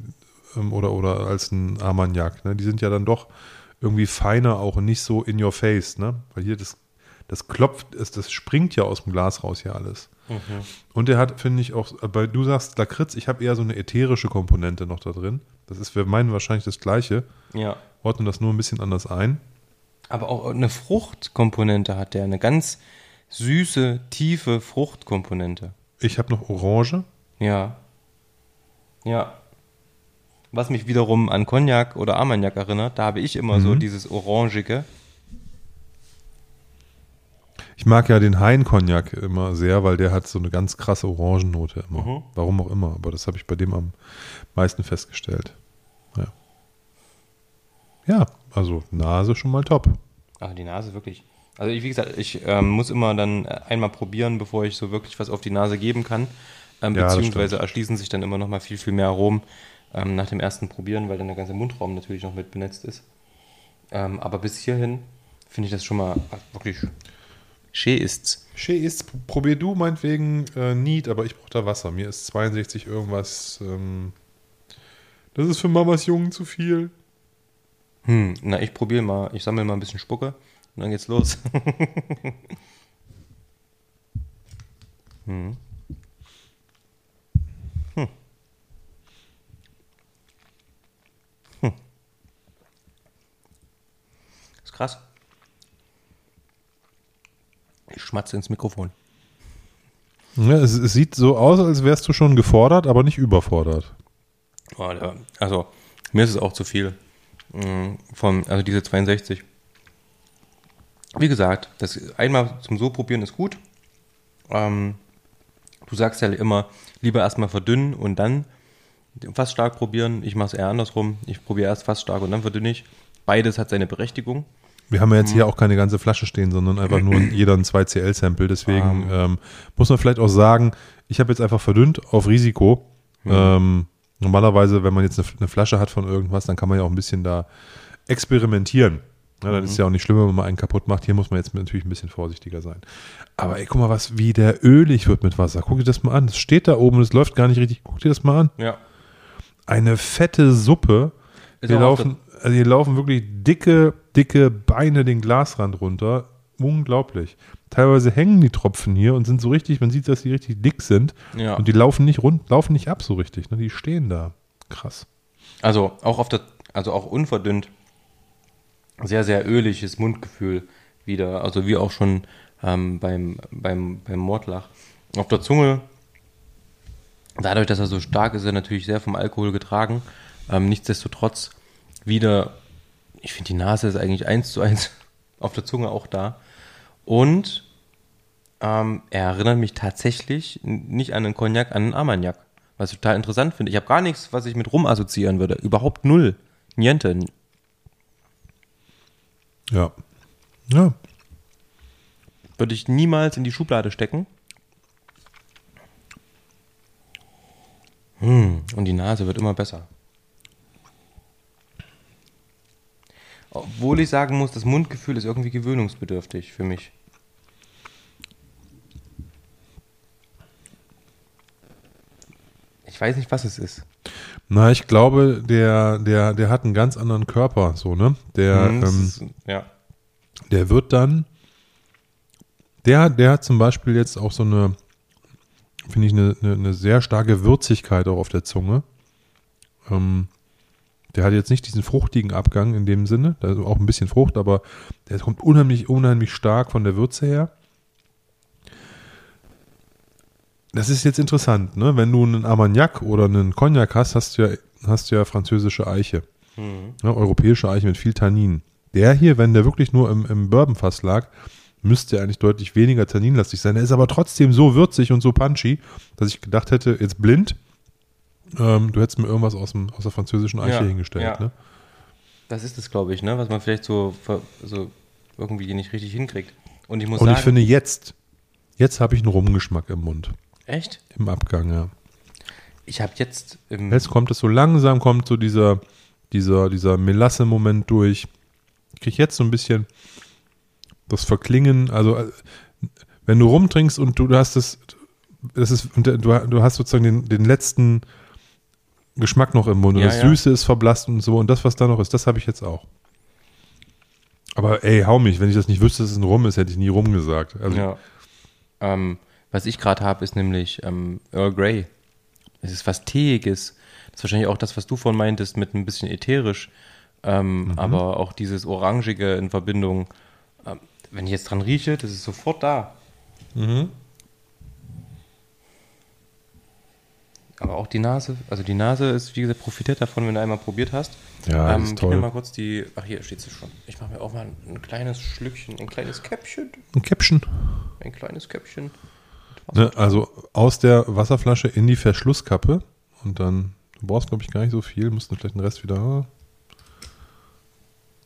ähm, oder, oder als ein Armagnac, ne? Die sind ja dann doch irgendwie feiner auch und nicht so in your face, ne? Weil hier das, das klopft, ist, das springt ja aus dem Glas raus hier alles. Mhm. Und der hat, finde ich, auch, weil du sagst Lakritz, ich habe eher so eine ätherische Komponente noch da drin. Das ist, wir meinen wahrscheinlich das Gleiche, Ja. ordnen das nur ein bisschen anders ein. Aber auch eine Fruchtkomponente hat der, eine ganz süße, tiefe Fruchtkomponente. Ich habe noch Orange. Ja. Ja. Was mich wiederum an Cognac oder Armagnac erinnert, da habe ich immer so Mhm. dieses Orangige. Ich mag ja den Hein-Cognac immer sehr, weil der hat so eine ganz krasse Orangennote immer. Mhm. Warum auch immer, aber das habe ich bei dem am meisten festgestellt. Ja. Ja, also Nase schon mal top. Ah, die Nase wirklich. Also ich, wie gesagt, ich ähm, muss immer dann einmal probieren, bevor ich so wirklich was auf die Nase geben kann. Ähm, Ja, beziehungsweise erschließen sich dann immer noch mal viel, viel mehr Aromen ähm, nach dem ersten Probieren, weil dann der ganze Mundraum natürlich noch mit benetzt ist. Ähm, aber bis hierhin finde ich das schon mal wirklich schön ist's. Schön ist, probier du meinetwegen äh, Neat, aber ich brauche da Wasser. Mir ist 62 irgendwas. Ähm, das ist für Mamas Jungen zu viel. Hm, na, ich probiere mal, ich sammle mal ein bisschen Spucke und dann geht's los. hm. Hm. Hm. Ist krass. Ich schmatze ins Mikrofon. Ja, es, es sieht so aus, als wärst du schon gefordert, aber nicht überfordert. Also, mir ist es auch zu viel. Mm, Von, also diese 62. Wie gesagt, das einmal zum so probieren ist gut. Ähm, du sagst ja immer, lieber erstmal verdünnen und dann fast stark probieren. Ich mache es eher andersrum. Ich probiere erst fast stark und dann verdünne ich. Beides hat seine Berechtigung. Wir haben ja jetzt hier auch keine ganze Flasche stehen, sondern einfach nur jeder ein 2CL-Sample. Deswegen ähm, muss man vielleicht auch sagen, ich habe jetzt einfach verdünnt auf Risiko. Ähm, normalerweise, wenn man jetzt eine, eine Flasche hat von irgendwas, dann kann man ja auch ein bisschen da experimentieren. Ja, dann ist es ja auch nicht schlimm, wenn man mal einen kaputt macht. Hier muss man jetzt natürlich ein bisschen vorsichtiger sein. Aber ey, guck mal, was, wie der ölig wird mit Wasser. Guck dir das mal an. Das steht da oben es läuft gar nicht richtig. Guck dir das mal an. Ja. Eine fette Suppe. Ist auf laufen, also hier laufen wirklich dicke, dicke Beine den Glasrand runter. Unglaublich. Teilweise hängen die Tropfen hier und sind so richtig, man sieht, dass die richtig dick sind. Ja. Und die laufen nicht rund, laufen nicht ab so richtig. Ne? Die stehen da. Krass. Also auch auf der, also auch unverdünnt. Sehr, sehr öliges Mundgefühl wieder. Also wie auch schon ähm, beim, beim, beim Mordlach. Auf der Zunge, dadurch, dass er so stark ist, ist er natürlich sehr vom Alkohol getragen. Ähm, nichtsdestotrotz wieder, ich finde die Nase ist eigentlich eins zu eins auf der Zunge auch da. Und ähm, er erinnert mich tatsächlich nicht an einen Cognac, an einen Armagnac. Was ich total interessant finde. Ich habe gar nichts, was ich mit rum assoziieren würde. Überhaupt null. Niente. Ja. Ja. Würde ich niemals in die Schublade stecken. Hm, und die Nase wird immer besser. Obwohl ich sagen muss, das Mundgefühl ist irgendwie gewöhnungsbedürftig für mich. Ich weiß nicht, was es ist. Na, ich glaube, der, der, der hat einen ganz anderen Körper, so, ne? Der, Hm, das ähm, ist, ja. der wird dann, der, der hat zum Beispiel jetzt auch so eine, finde ich, eine, eine, eine sehr starke Würzigkeit auch auf der Zunge. Ähm, der hat jetzt nicht diesen fruchtigen Abgang in dem Sinne, ist auch ein bisschen Frucht, aber der kommt unheimlich, unheimlich stark von der Würze her. Das ist jetzt interessant, ne? Wenn du einen Armagnac oder einen Cognac hast, hast du ja, hast du ja französische Eiche. Mhm. Ne, europäische Eiche mit viel Tannin. Der hier, wenn der wirklich nur im, im Bourbonfass lag, müsste eigentlich deutlich weniger tanninlastig sein. Er ist aber trotzdem so würzig und so punchy, dass ich gedacht hätte, jetzt blind, ähm, du hättest mir irgendwas aus, dem, aus der französischen Eiche Ja, hingestellt. ja. Ne? Das ist es, glaube ich, ne? was man vielleicht so, so irgendwie nicht richtig hinkriegt. Und ich muss Und sagen, ich finde jetzt, jetzt habe ich einen Rumgeschmack im Mund, echt? im Abgang, ja. Ich habe jetzt im, Jetzt kommt es so langsam, kommt so dieser, dieser, dieser Melasse-Moment durch. Ich kriege jetzt so ein bisschen das Verklingen, also äh, wenn du rumtrinkst und du hast das, das ist, du hast sozusagen den, den letzten Geschmack noch im Mund und Ja, das ja. Süße ist verblasst und so und das, was da noch ist, das habe ich jetzt auch. Aber ey, hau mich, wenn ich das nicht wüsste, dass es ein Rum ist, hätte ich nie Rum gesagt. Also, ja. ähm, was ich gerade habe, ist nämlich ähm, Earl Grey. Es ist was Teeiges. Das ist wahrscheinlich auch das, was du vorhin meintest, mit ein bisschen ätherisch. Ähm, Aber auch dieses Orangige in Verbindung. Ähm, wenn ich jetzt dran rieche, das ist sofort da. Aber auch die Nase, also die Nase ist, wie gesagt, profitiert davon, wenn du einmal probiert hast. Ja, ähm, ist gib mir toll. mal kurz die, ach hier steht sie schon. Ich mache mir auch mal ein kleines Schlückchen, ein kleines Käppchen, Ein Käppchen. ein kleines Käppchen. Ne, also aus der Wasserflasche in die Verschlusskappe und dann, du brauchst glaube ich gar nicht so viel, musst du vielleicht den Rest wieder.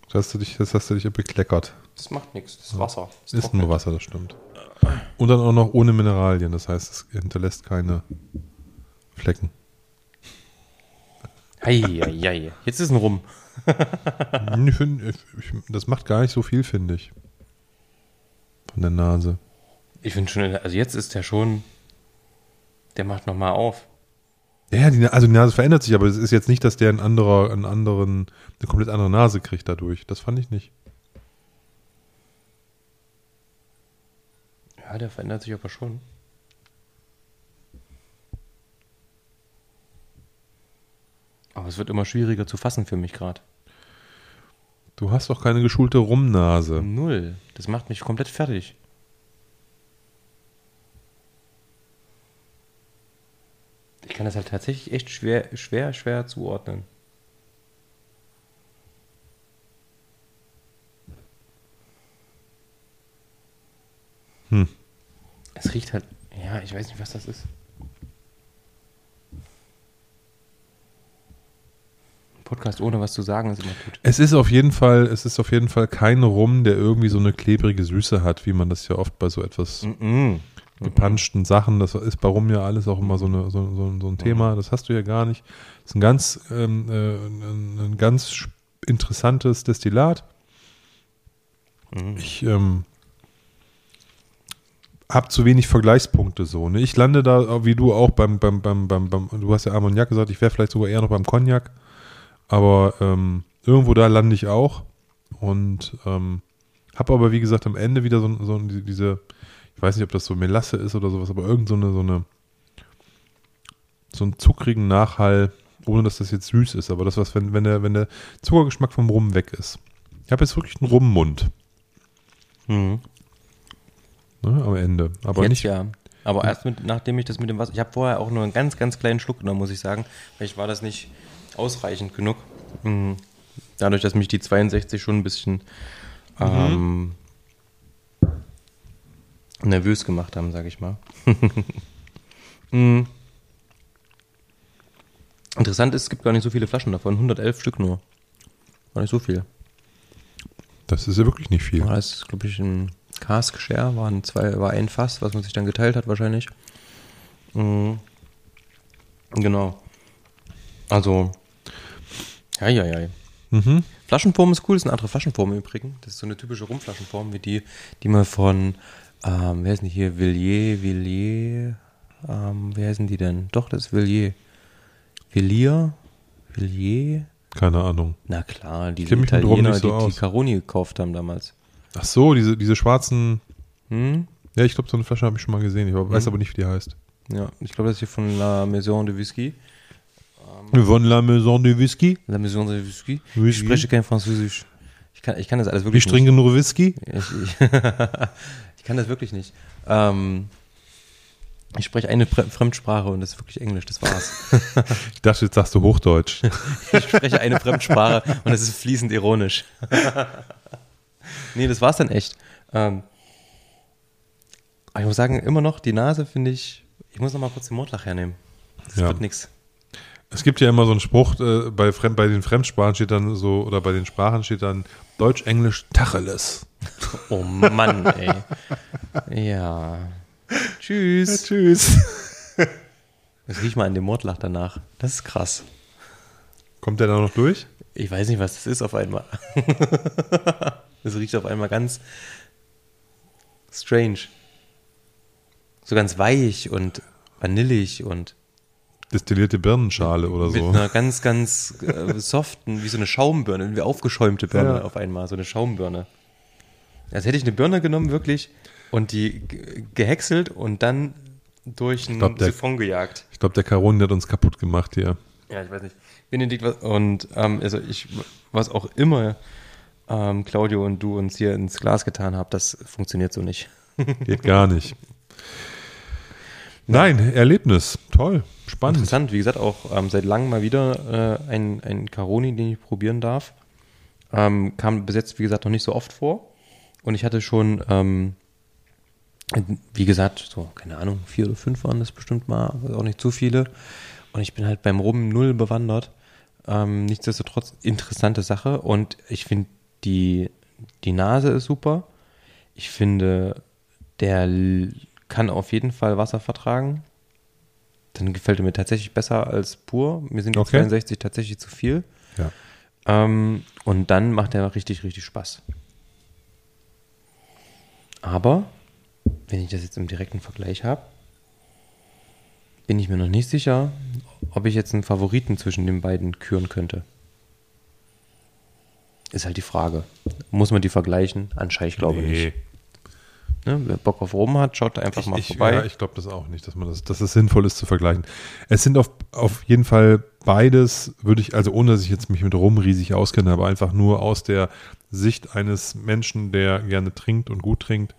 Das hast du dich, das hast du dich bekleckert. Das macht nichts, das ist Wasser. Das Ist trocknet. nur Wasser, das stimmt. Und dann auch noch ohne Mineralien, das heißt, es hinterlässt keine Flecken. Eieiei, jetzt ist ein Rum. Ich find, ich, ich, das macht gar nicht so viel, finde ich. Von der Nase. Ich finde schon, also jetzt ist der schon, der macht nochmal auf. Ja, die, also die Nase verändert sich, aber es ist jetzt nicht, dass der ein anderer, einen anderen, eine komplett andere Nase kriegt dadurch. Das fand ich nicht. Ja, der verändert sich aber schon. Aber es wird immer schwieriger zu fassen für mich gerade. Du hast doch keine geschulte Rumnase. Null. Das macht mich komplett fertig. Ich kann das halt tatsächlich echt schwer, schwer, schwer zuordnen. Hm. Es riecht halt, ja, ich weiß nicht, was das ist. Podcast ohne was zu sagen ist immer gut. Es ist auf jeden Fall, es ist auf jeden Fall kein Rum, der irgendwie so eine klebrige Süße hat, wie man das ja oft bei so etwas Mhm. gepanschten Sachen, das ist bei Rum ja alles auch immer so, eine, so, so, so ein Thema, das hast du ja gar nicht. Das ist ein ganz, ähm, äh, ein, ein ganz interessantes Destillat. Ich ähm, habe zu wenig Vergleichspunkte so. Ne? Ich lande da, wie du auch, beim, beim, beim, beim, beim du hast ja Armagnac gesagt, ich wäre vielleicht sogar eher noch beim Cognac, aber ähm, irgendwo da lande ich auch und ähm, habe aber, wie gesagt, am Ende wieder so, so diese, ich weiß nicht, ob das so Melasse ist oder sowas, aber irgend so eine, so eine, so einen zuckrigen Nachhall, ohne dass das jetzt süß ist, aber das, was, wenn, wenn der, wenn der Zuckergeschmack vom Rum weg ist. Ich habe jetzt wirklich einen Rummund Mhm. ne, am Ende. Aber Jetzt nicht. ja. Aber erst mit, nachdem ich das mit dem Wasser. Ich habe vorher auch nur einen ganz, ganz kleinen Schluck genommen, muss ich sagen. Vielleicht war das nicht ausreichend genug. Mhm. Dadurch, dass mich die 62 schon ein bisschen ähm, nervös gemacht haben, sage ich mal. Mhm. Interessant ist, es gibt gar nicht so viele Flaschen davon. 111 Stück nur. War nicht so viel. Das ist ja wirklich nicht viel. Ja, das ist, glaube ich, ein Cask Share, waren zwei, war ein Fass, was man sich dann geteilt hat wahrscheinlich. Mhm. Genau. Also, ja, ja, ja. Mhm. Flaschenform ist cool, ist eine andere Flaschenform im Übrigen. Das ist so eine typische Rumflaschenform, wie die, die man von, ähm, wer heißen die hier? Villiers, Villiers, ähm, wer heißen die denn? Doch, das ist Villiers. Villiers, Villiers, Keine Ahnung. na klar, die Italiener, so die, die aus. Caroni gekauft haben damals. Ach so, diese, diese schwarzen. Hm? Ja, ich glaube, so eine Flasche habe ich schon mal gesehen. Ich weiß Mhm. aber nicht, wie die heißt. Ja, ich glaube, das ist hier von La Maison de Whisky. Von la Maison du Whisky. La Maison de Whisky. Ich Whisky. spreche kein Französisch. Ich kann, ich kann das alles wirklich trinken nur Whisky? nicht. Ich, ich, ich kann das wirklich nicht. Ähm, ich spreche eine Fremdsprache und das ist wirklich Englisch, das war's. Ich dachte, jetzt sagst du Hochdeutsch. Ich spreche eine Fremdsprache und es ist fließend ironisch. nee, das war's dann echt. Ähm, aber ich muss sagen, immer noch, die Nase finde ich, ich muss noch mal kurz den Mordlach hernehmen. Das Ja. wird nix. Es gibt ja immer so einen Spruch, äh, bei, Fremd, bei den Fremdsprachen steht dann so, oder bei den Sprachen steht dann Deutsch, Englisch, Tacheles. Oh Mann, ey. Ja. Tschüss. tschüss. Jetzt riech mal an dem Mordlach danach. Das ist krass. Kommt der da noch durch? Ich weiß nicht, was das ist auf einmal. Das riecht auf einmal ganz strange. So ganz weich und vanillig und Destillierte Birnenschale oder mit so. einer ganz, ganz äh, soften, wie so eine Schaumbirne, wie aufgeschäumte Birne Ja. auf einmal, so eine Schaumbirne. Als hätte ich eine Birne genommen, wirklich, und die ge- gehäckselt und dann durch einen glaub, der- Siphon gejagt. Ich glaube, der Caroni hat uns kaputt gemacht hier. Ja, ich weiß nicht. Benedikt, was, und ähm, also ich, was auch immer ähm, Claudio und du uns hier ins Glas getan habt, das funktioniert so nicht. Geht gar nicht. Nein, Erlebnis. Toll. Spannend. Interessant, wie gesagt, auch ähm, seit langem mal wieder äh, ein, ein Caroni, den ich probieren darf. Ähm, kam bis jetzt, wie gesagt, noch nicht so oft vor. Und ich hatte schon, ähm, wie gesagt, so, keine Ahnung, vier oder fünf waren das bestimmt mal, auch nicht zu viele. Und ich bin halt beim Rum null bewandert. Ähm, nichtsdestotrotz interessante Sache. Und ich finde, die, die Nase ist super. Ich finde, der kann auf jeden Fall Wasser vertragen. Dann gefällt er mir tatsächlich besser als pur. Mir sind die Okay. 62 tatsächlich zu viel. Ja. Ähm, und dann macht er richtig, richtig Spaß. Aber, wenn ich das jetzt im direkten Vergleich habe, bin ich mir noch nicht sicher, ob ich jetzt einen Favoriten zwischen den beiden küren könnte. Ist halt die Frage. Muss man die vergleichen? Anscheinend glaube ich nicht. Ne? Wer Bock auf Rum hat, schaut da einfach Ich, mal ich, vorbei. ja, ich glaube das auch nicht, dass man das, dass es sinnvoll ist zu vergleichen. Es sind auf, auf jeden Fall beides, würde ich, also ohne dass ich jetzt mich mit Rum riesig auskenne, aber einfach nur aus der Sicht eines Menschen, der gerne trinkt und gut trinkt,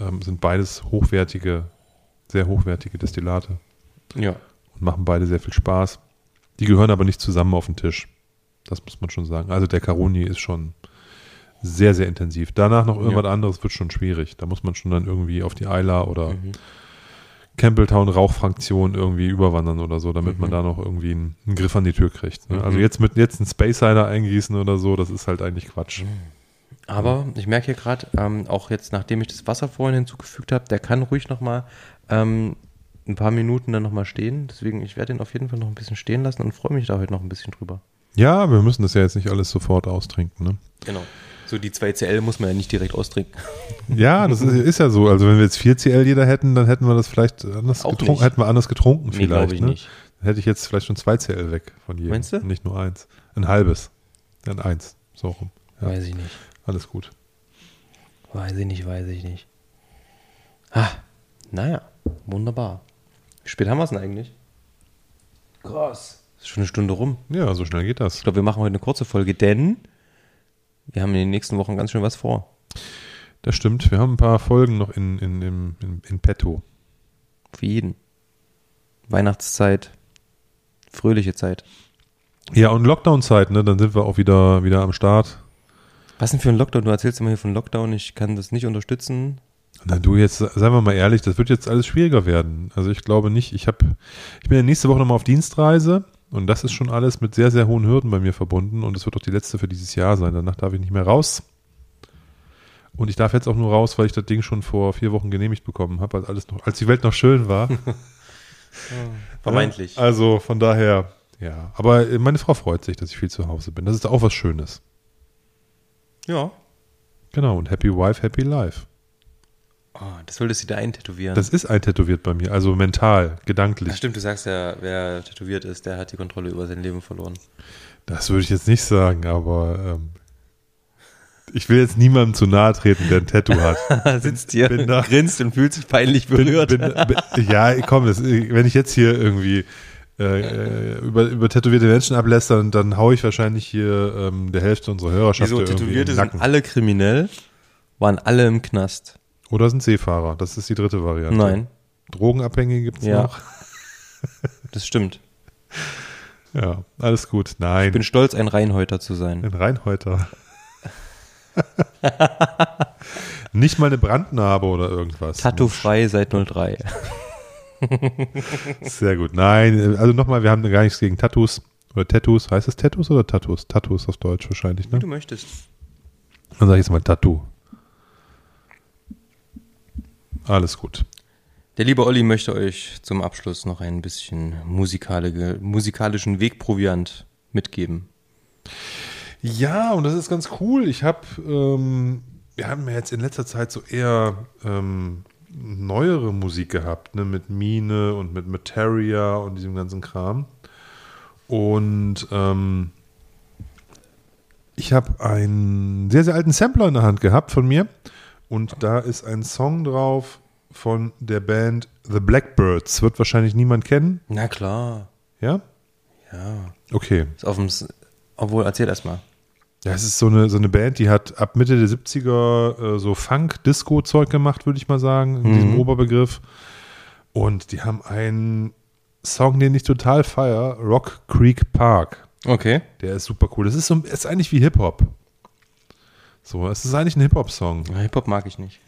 ähm, sind beides hochwertige, sehr hochwertige Destillate ja. und machen beide sehr viel Spaß. Die gehören aber nicht zusammen auf den Tisch. Das muss man schon sagen. Also der Caroni ist schon sehr, sehr intensiv. Danach noch irgendwas anderes wird schon schwierig. Da muss man schon dann irgendwie auf die Isla oder Mhm. Campbelltown Rauchfraktion irgendwie überwandern oder so, damit man da noch irgendwie einen, einen Griff an die Tür kriegt. Ne? Also Mhm. jetzt mit jetzt einen Space Cider eingießen oder so, das ist halt eigentlich Quatsch. Aber ich merke hier gerade, ähm, auch jetzt nachdem ich das Wasser vorhin hinzugefügt habe, der kann ruhig nochmal ähm, ein paar Minuten dann nochmal stehen. Deswegen, ich werde ihn auf jeden Fall noch ein bisschen stehen lassen und freue mich da heute noch ein bisschen drüber. Ja, wir müssen das ja jetzt nicht alles sofort austrinken. Ne? Genau. So die 2CL muss man ja nicht direkt austrinken. Ja, das ist, ist ja so. Also wenn wir jetzt 4 CL jeder hätten, dann hätten wir das vielleicht anders Auch getrunken, nicht. hätten wir anders getrunken Nee, vielleicht. glaube ich ne? nicht. Dann hätte ich jetzt vielleicht schon 2 CL weg von jedem. Meinst du? Und Nicht nur eins. Ein halbes. Dann eins. So rum. Ja, Weiß ich nicht. alles gut. Weiß ich nicht, weiß ich nicht. Ah, naja, wunderbar. Wie spät haben wir es denn eigentlich? Krass. Ist schon eine Stunde rum. Ja, so schnell geht das. Ich glaube, wir machen heute eine kurze Folge, denn wir haben in den nächsten Wochen ganz schön was vor. Das stimmt. Wir haben ein paar Folgen noch in, in, in, in, in petto. Für jeden. Weihnachtszeit, fröhliche Zeit. Ja, und Lockdown-Zeit, ne? Dann sind wir auch wieder, wieder am Start. Was denn für ein Lockdown? Du erzählst immer hier von Lockdown, ich kann das nicht unterstützen. Na du, jetzt seien wir mal ehrlich, das wird jetzt alles schwieriger werden. Also ich glaube nicht, ich habe, ich bin ja nächste Woche nochmal auf Dienstreise und das ist schon alles mit sehr, sehr hohen Hürden bei mir verbunden und es wird auch die letzte für dieses Jahr sein. Danach darf ich nicht mehr raus. Und ich darf jetzt auch nur raus, weil ich das Ding schon vor vier Wochen genehmigt bekommen habe, als alles noch, als die Welt noch schön war. Vermeintlich. Also von daher, ja. Aber meine Frau freut sich, dass ich viel zu Hause bin. Das ist auch was Schönes. Ja. Genau. Und Happy Wife, Happy Life. Oh, das solltest du da eintätowieren. Das ist eintätowiert bei mir. Also mental, gedanklich. Ach, stimmt, du sagst ja, wer tätowiert ist, der hat die Kontrolle über sein Leben verloren. Das würde ich jetzt nicht sagen, aber ähm, ich will jetzt niemandem zu nahe treten, der ein Tattoo hat. Sitzt hier, bin da- grinst und fühlt sich peinlich Bin, berührt. bin, bin, ja, komm, das, wenn ich jetzt hier irgendwie äh, äh, über, über tätowierte Menschen ablässt, dann, dann hau ich wahrscheinlich hier ähm, der Hälfte unserer Hörerschaft Wieso Tätowierte sind alle kriminell, waren alle im Knast. Oder sind Seefahrer. Das ist die dritte Variante. Nein, Drogenabhängige gibt es Ja. noch. das stimmt. Ja, alles gut. Nein, Ich bin stolz, ein Reinhäuter zu sein. ein Reinhäuter. Nicht mal eine Brandnarbe oder irgendwas. Tattoo frei seit 03. Sehr gut. Nein, also nochmal, wir haben gar nichts gegen Tattoos. Oder Tattoos. Heißt es Tattoos oder Tattoos? Tattoos auf Deutsch wahrscheinlich, Wie ne? du möchtest. Dann sage ich jetzt mal Tattoo. Alles gut. Der liebe Olli möchte euch zum Abschluss noch ein bisschen musikalische, musikalischen Wegproviant mitgeben. Ja, und das ist ganz cool. Ich habe, ähm, wir haben ja jetzt in letzter Zeit so eher ähm, neuere Musik gehabt, ne, mit Mine und mit Materia und diesem ganzen Kram. Und ähm, ich habe einen sehr, sehr alten Sampler in der Hand gehabt von mir. Und da ist ein Song drauf von der Band The Blackbirds. Wird wahrscheinlich niemand kennen. Na klar. Ja? Ja. Okay. Ist auf dem. S Obwohl, erzähl erst mal. Ja, es ist so eine, so eine Band, die hat ab Mitte der 70er äh, so Funk-Disco-Zeug gemacht, würde ich mal sagen, in diesem Mhm. Oberbegriff. Und die haben einen Song, den ich total feier, Rock Creek Park. Okay. Der ist super cool. Das ist, so, ist eigentlich wie Hip-Hop. So, es ist eigentlich ein Hip-Hop-Song. Hip-Hop mag ich nicht.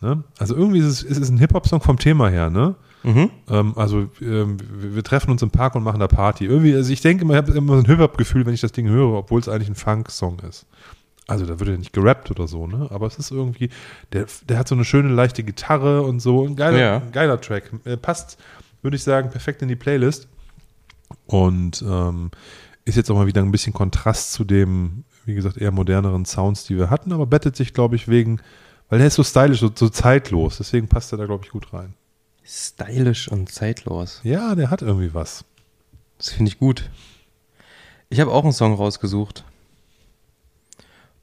Ne? Also irgendwie ist es, ist es ein Hip-Hop-Song vom Thema her, ne? Mhm. Ähm, also ähm, wir, wir treffen uns im Park und machen da Party. Irgendwie, also ich denke immer, ich habe immer so ein Hip-Hop-Gefühl, wenn ich das Ding höre, obwohl es eigentlich ein Funk-Song ist. Also da wird ja nicht gerappt oder so, ne? Aber es ist irgendwie, der, der hat so eine schöne leichte Gitarre und so. Ein geiler, Ja. ein geiler Track. Äh, passt, würde ich sagen, perfekt in die Playlist. Und ähm, ist jetzt auch mal wieder ein bisschen Kontrast zu dem, wie gesagt, eher moderneren Sounds, die wir hatten, aber bettet sich, glaube ich, wegen, weil der ist so stylisch, so, so zeitlos. Deswegen passt er da, glaube ich, gut rein. Stylisch und zeitlos. Ja, der hat irgendwie was. Das finde ich gut. Ich habe auch einen Song rausgesucht.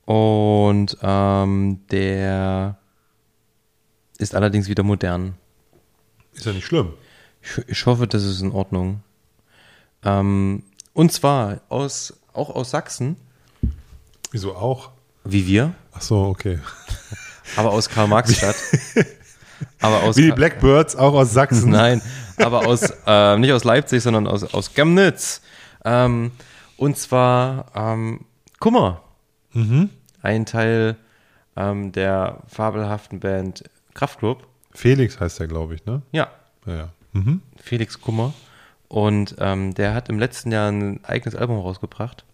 Und ähm, der ist allerdings wieder modern. Ist ja nicht schlimm. Ich, ich hoffe, das ist in Ordnung. Ähm, und zwar aus, auch aus Sachsen, Wieso auch? wie wir, Ach so, okay. aber aus Karl-Marx-Stadt. aber aus Wie die Blackbirds, auch aus Sachsen. Nein, aber aus, äh, nicht aus Leipzig, sondern aus, aus Chemnitz. Ähm, und zwar ähm, Kummer. Mhm. Ein Teil ähm, der fabelhaften Band Kraftklub. Felix heißt der, glaube ich, ne? Ja, Ja, ja. Mhm. Felix Kummer. Und ähm, der hat im letzten Jahr ein eigenes Album rausgebracht.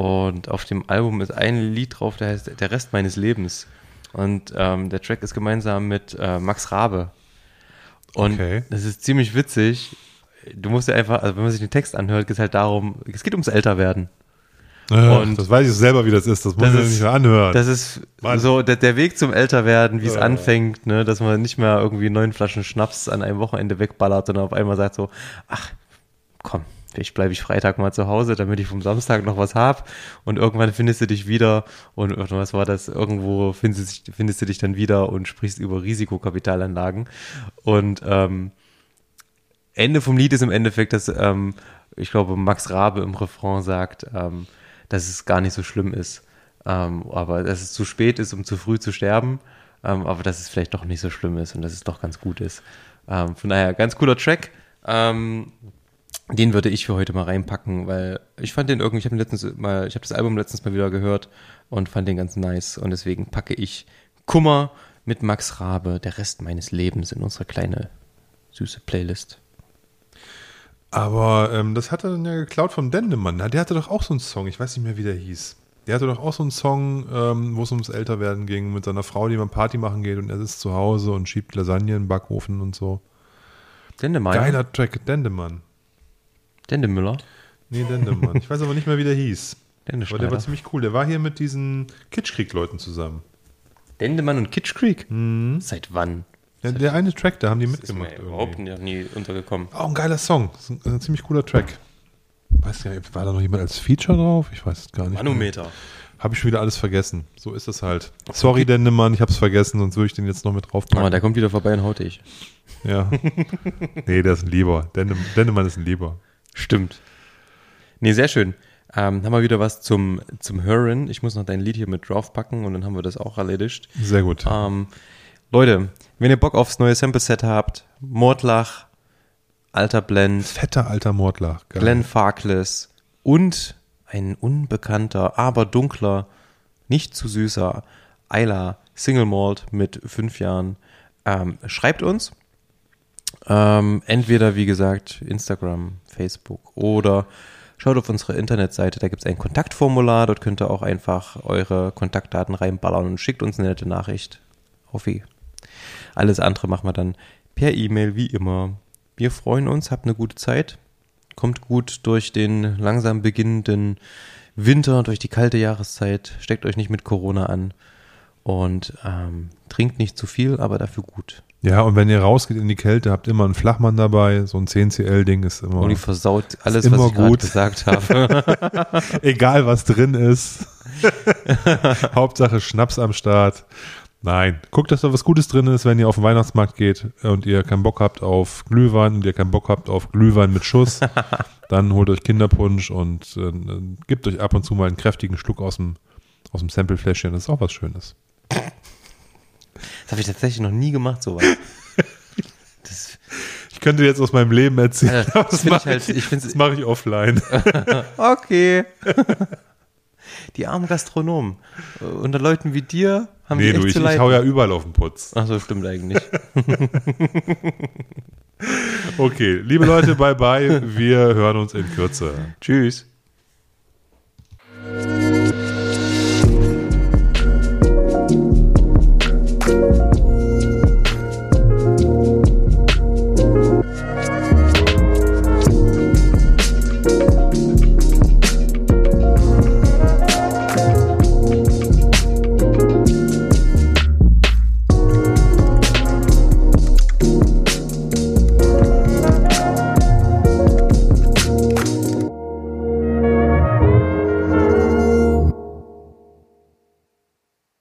Und auf dem Album ist ein Lied drauf, der heißt Der Rest meines Lebens. Und ähm, der Track ist gemeinsam mit äh, Max Rabe. Und Okay. das ist ziemlich witzig. Du musst ja einfach, also wenn man sich den Text anhört, geht es halt darum, es geht ums Älterwerden. Ach, Und- das weiß ich selber, wie das ist. Das muss man nicht mehr anhören. Das ist Mann. so der, der Weg zum Älterwerden, wie es Ja. anfängt, ne, dass man nicht mehr irgendwie neun Flaschen Schnaps an einem Wochenende wegballert, sondern auf einmal sagt so, ach, komm, vielleicht bleibe ich Freitag mal zu Hause, damit ich vom Samstag noch was hab und irgendwann findest du dich wieder und was war das, irgendwo findest, du- findest du dich dann wieder und sprichst über Risikokapitalanlagen und ähm, Ende vom Lied ist im Endeffekt, dass ähm, ich glaube, Max Rabe im Refrain sagt, ähm, dass es gar nicht so schlimm ist, ähm, aber dass es zu spät ist, um zu früh zu sterben, ähm, aber dass es vielleicht doch nicht so schlimm ist und dass es doch ganz gut ist. Ähm, von daher, ganz cooler Track. Ähm, den würde ich für heute mal reinpacken, weil ich fand den irgendwie, ich habe letztens mal, ich habe das Album letztens mal wieder gehört und fand den ganz nice und deswegen packe ich Kummer mit Max Rabe, der Rest meines Lebens in unsere kleine süße Playlist. Aber ähm, das hat er dann ja geklaut von Dendemann. Der hatte doch auch so einen Song, ich weiß nicht mehr, wie der hieß. Der hatte doch auch so einen Song, ähm, wo es ums Älterwerden ging, mit seiner Frau, die mal Party machen geht und er sitzt zu Hause und schiebt Lasagne in den Backofen und so. Dendemann. Geiler Track, Dendemann. Dendemüller. Nee, Dendemann. ich weiß aber nicht mehr, wie der hieß. Aber der war ziemlich cool. Der war hier mit diesen Kitschkrieg-Leuten zusammen. Dendemann und Kitsch Creek? Seit wann? Ja, der eine Track, da haben die Das ist mir mitgemacht. überhaupt irgendwie. nie, nie untergekommen. Auch ein geiler Song. Das ist ein, ein ziemlich cooler Track. Weiß gar nicht, war da noch jemand als Feature drauf? Ich weiß es gar nicht. Manometer. Habe ich schon wieder alles vergessen. So ist es halt. Sorry, Dendemann, ich habe es vergessen, sonst würde ich den jetzt noch mit Aber draufpacken. der kommt wieder vorbei und haut dich. ja. nee, der ist ein Lieber. Dende, Dendemann ist ein Lieber. Stimmt. Nee, sehr schön. Ähm, haben wir wieder was zum, zum Hören. Ich muss noch dein Lied hier mit draufpacken und dann haben wir das auch erledigt. Sehr gut. Ähm, Leute, wenn ihr Bock aufs neue Sample-Set habt, Mordlach, Alter Blend, Fetter alter Mordlach. Geil. Glenn Farkless und ein unbekannter, aber dunkler, nicht zu süßer Ayla Single Malt mit fünf Jahren. Ähm, schreibt uns. Ähm, entweder, wie gesagt, Instagram, Facebook oder schaut auf unsere Internetseite, da gibt es ein Kontaktformular, dort könnt ihr auch einfach eure Kontaktdaten reinballern und schickt uns eine nette Nachricht. Wie. Alles andere machen wir dann per E-Mail, wie immer. Wir freuen uns, habt eine gute Zeit, kommt gut durch den langsam beginnenden Winter, durch die kalte Jahreszeit, steckt euch nicht mit Corona an und ähm, trinkt nicht zu viel, aber dafür gut. Ja, und wenn ihr rausgeht in die Kälte, habt immer einen Flachmann dabei. So ein 10cl-Ding ist immer. Uli versaut alles, was ich gut. gesagt habe. Egal, was drin ist. Hauptsache Schnaps am Start. Nein, guckt, dass da was Gutes drin ist, wenn ihr auf den Weihnachtsmarkt geht und ihr keinen Bock habt auf Glühwein und ihr keinen Bock habt auf Glühwein mit Schuss. dann holt euch Kinderpunsch und äh, gebt euch ab und zu mal einen kräftigen Schluck aus dem, aus dem Samplefläschchen. Das ist auch was Schönes. Das habe ich tatsächlich noch nie gemacht, sowas. Das, Ich könnte jetzt aus meinem Leben erzählen. Ja, aber das das find ich mache halt- ich, ich das mache ich offline. Okay. Die armen Gastronomen. Unter Leuten wie dir haben nee, die echt du, ich, zu ich leiden. hau ja überall auf den Putz. Ach so, stimmt eigentlich. Okay, liebe Leute, bye bye. Wir hören uns in Kürze. Tschüss.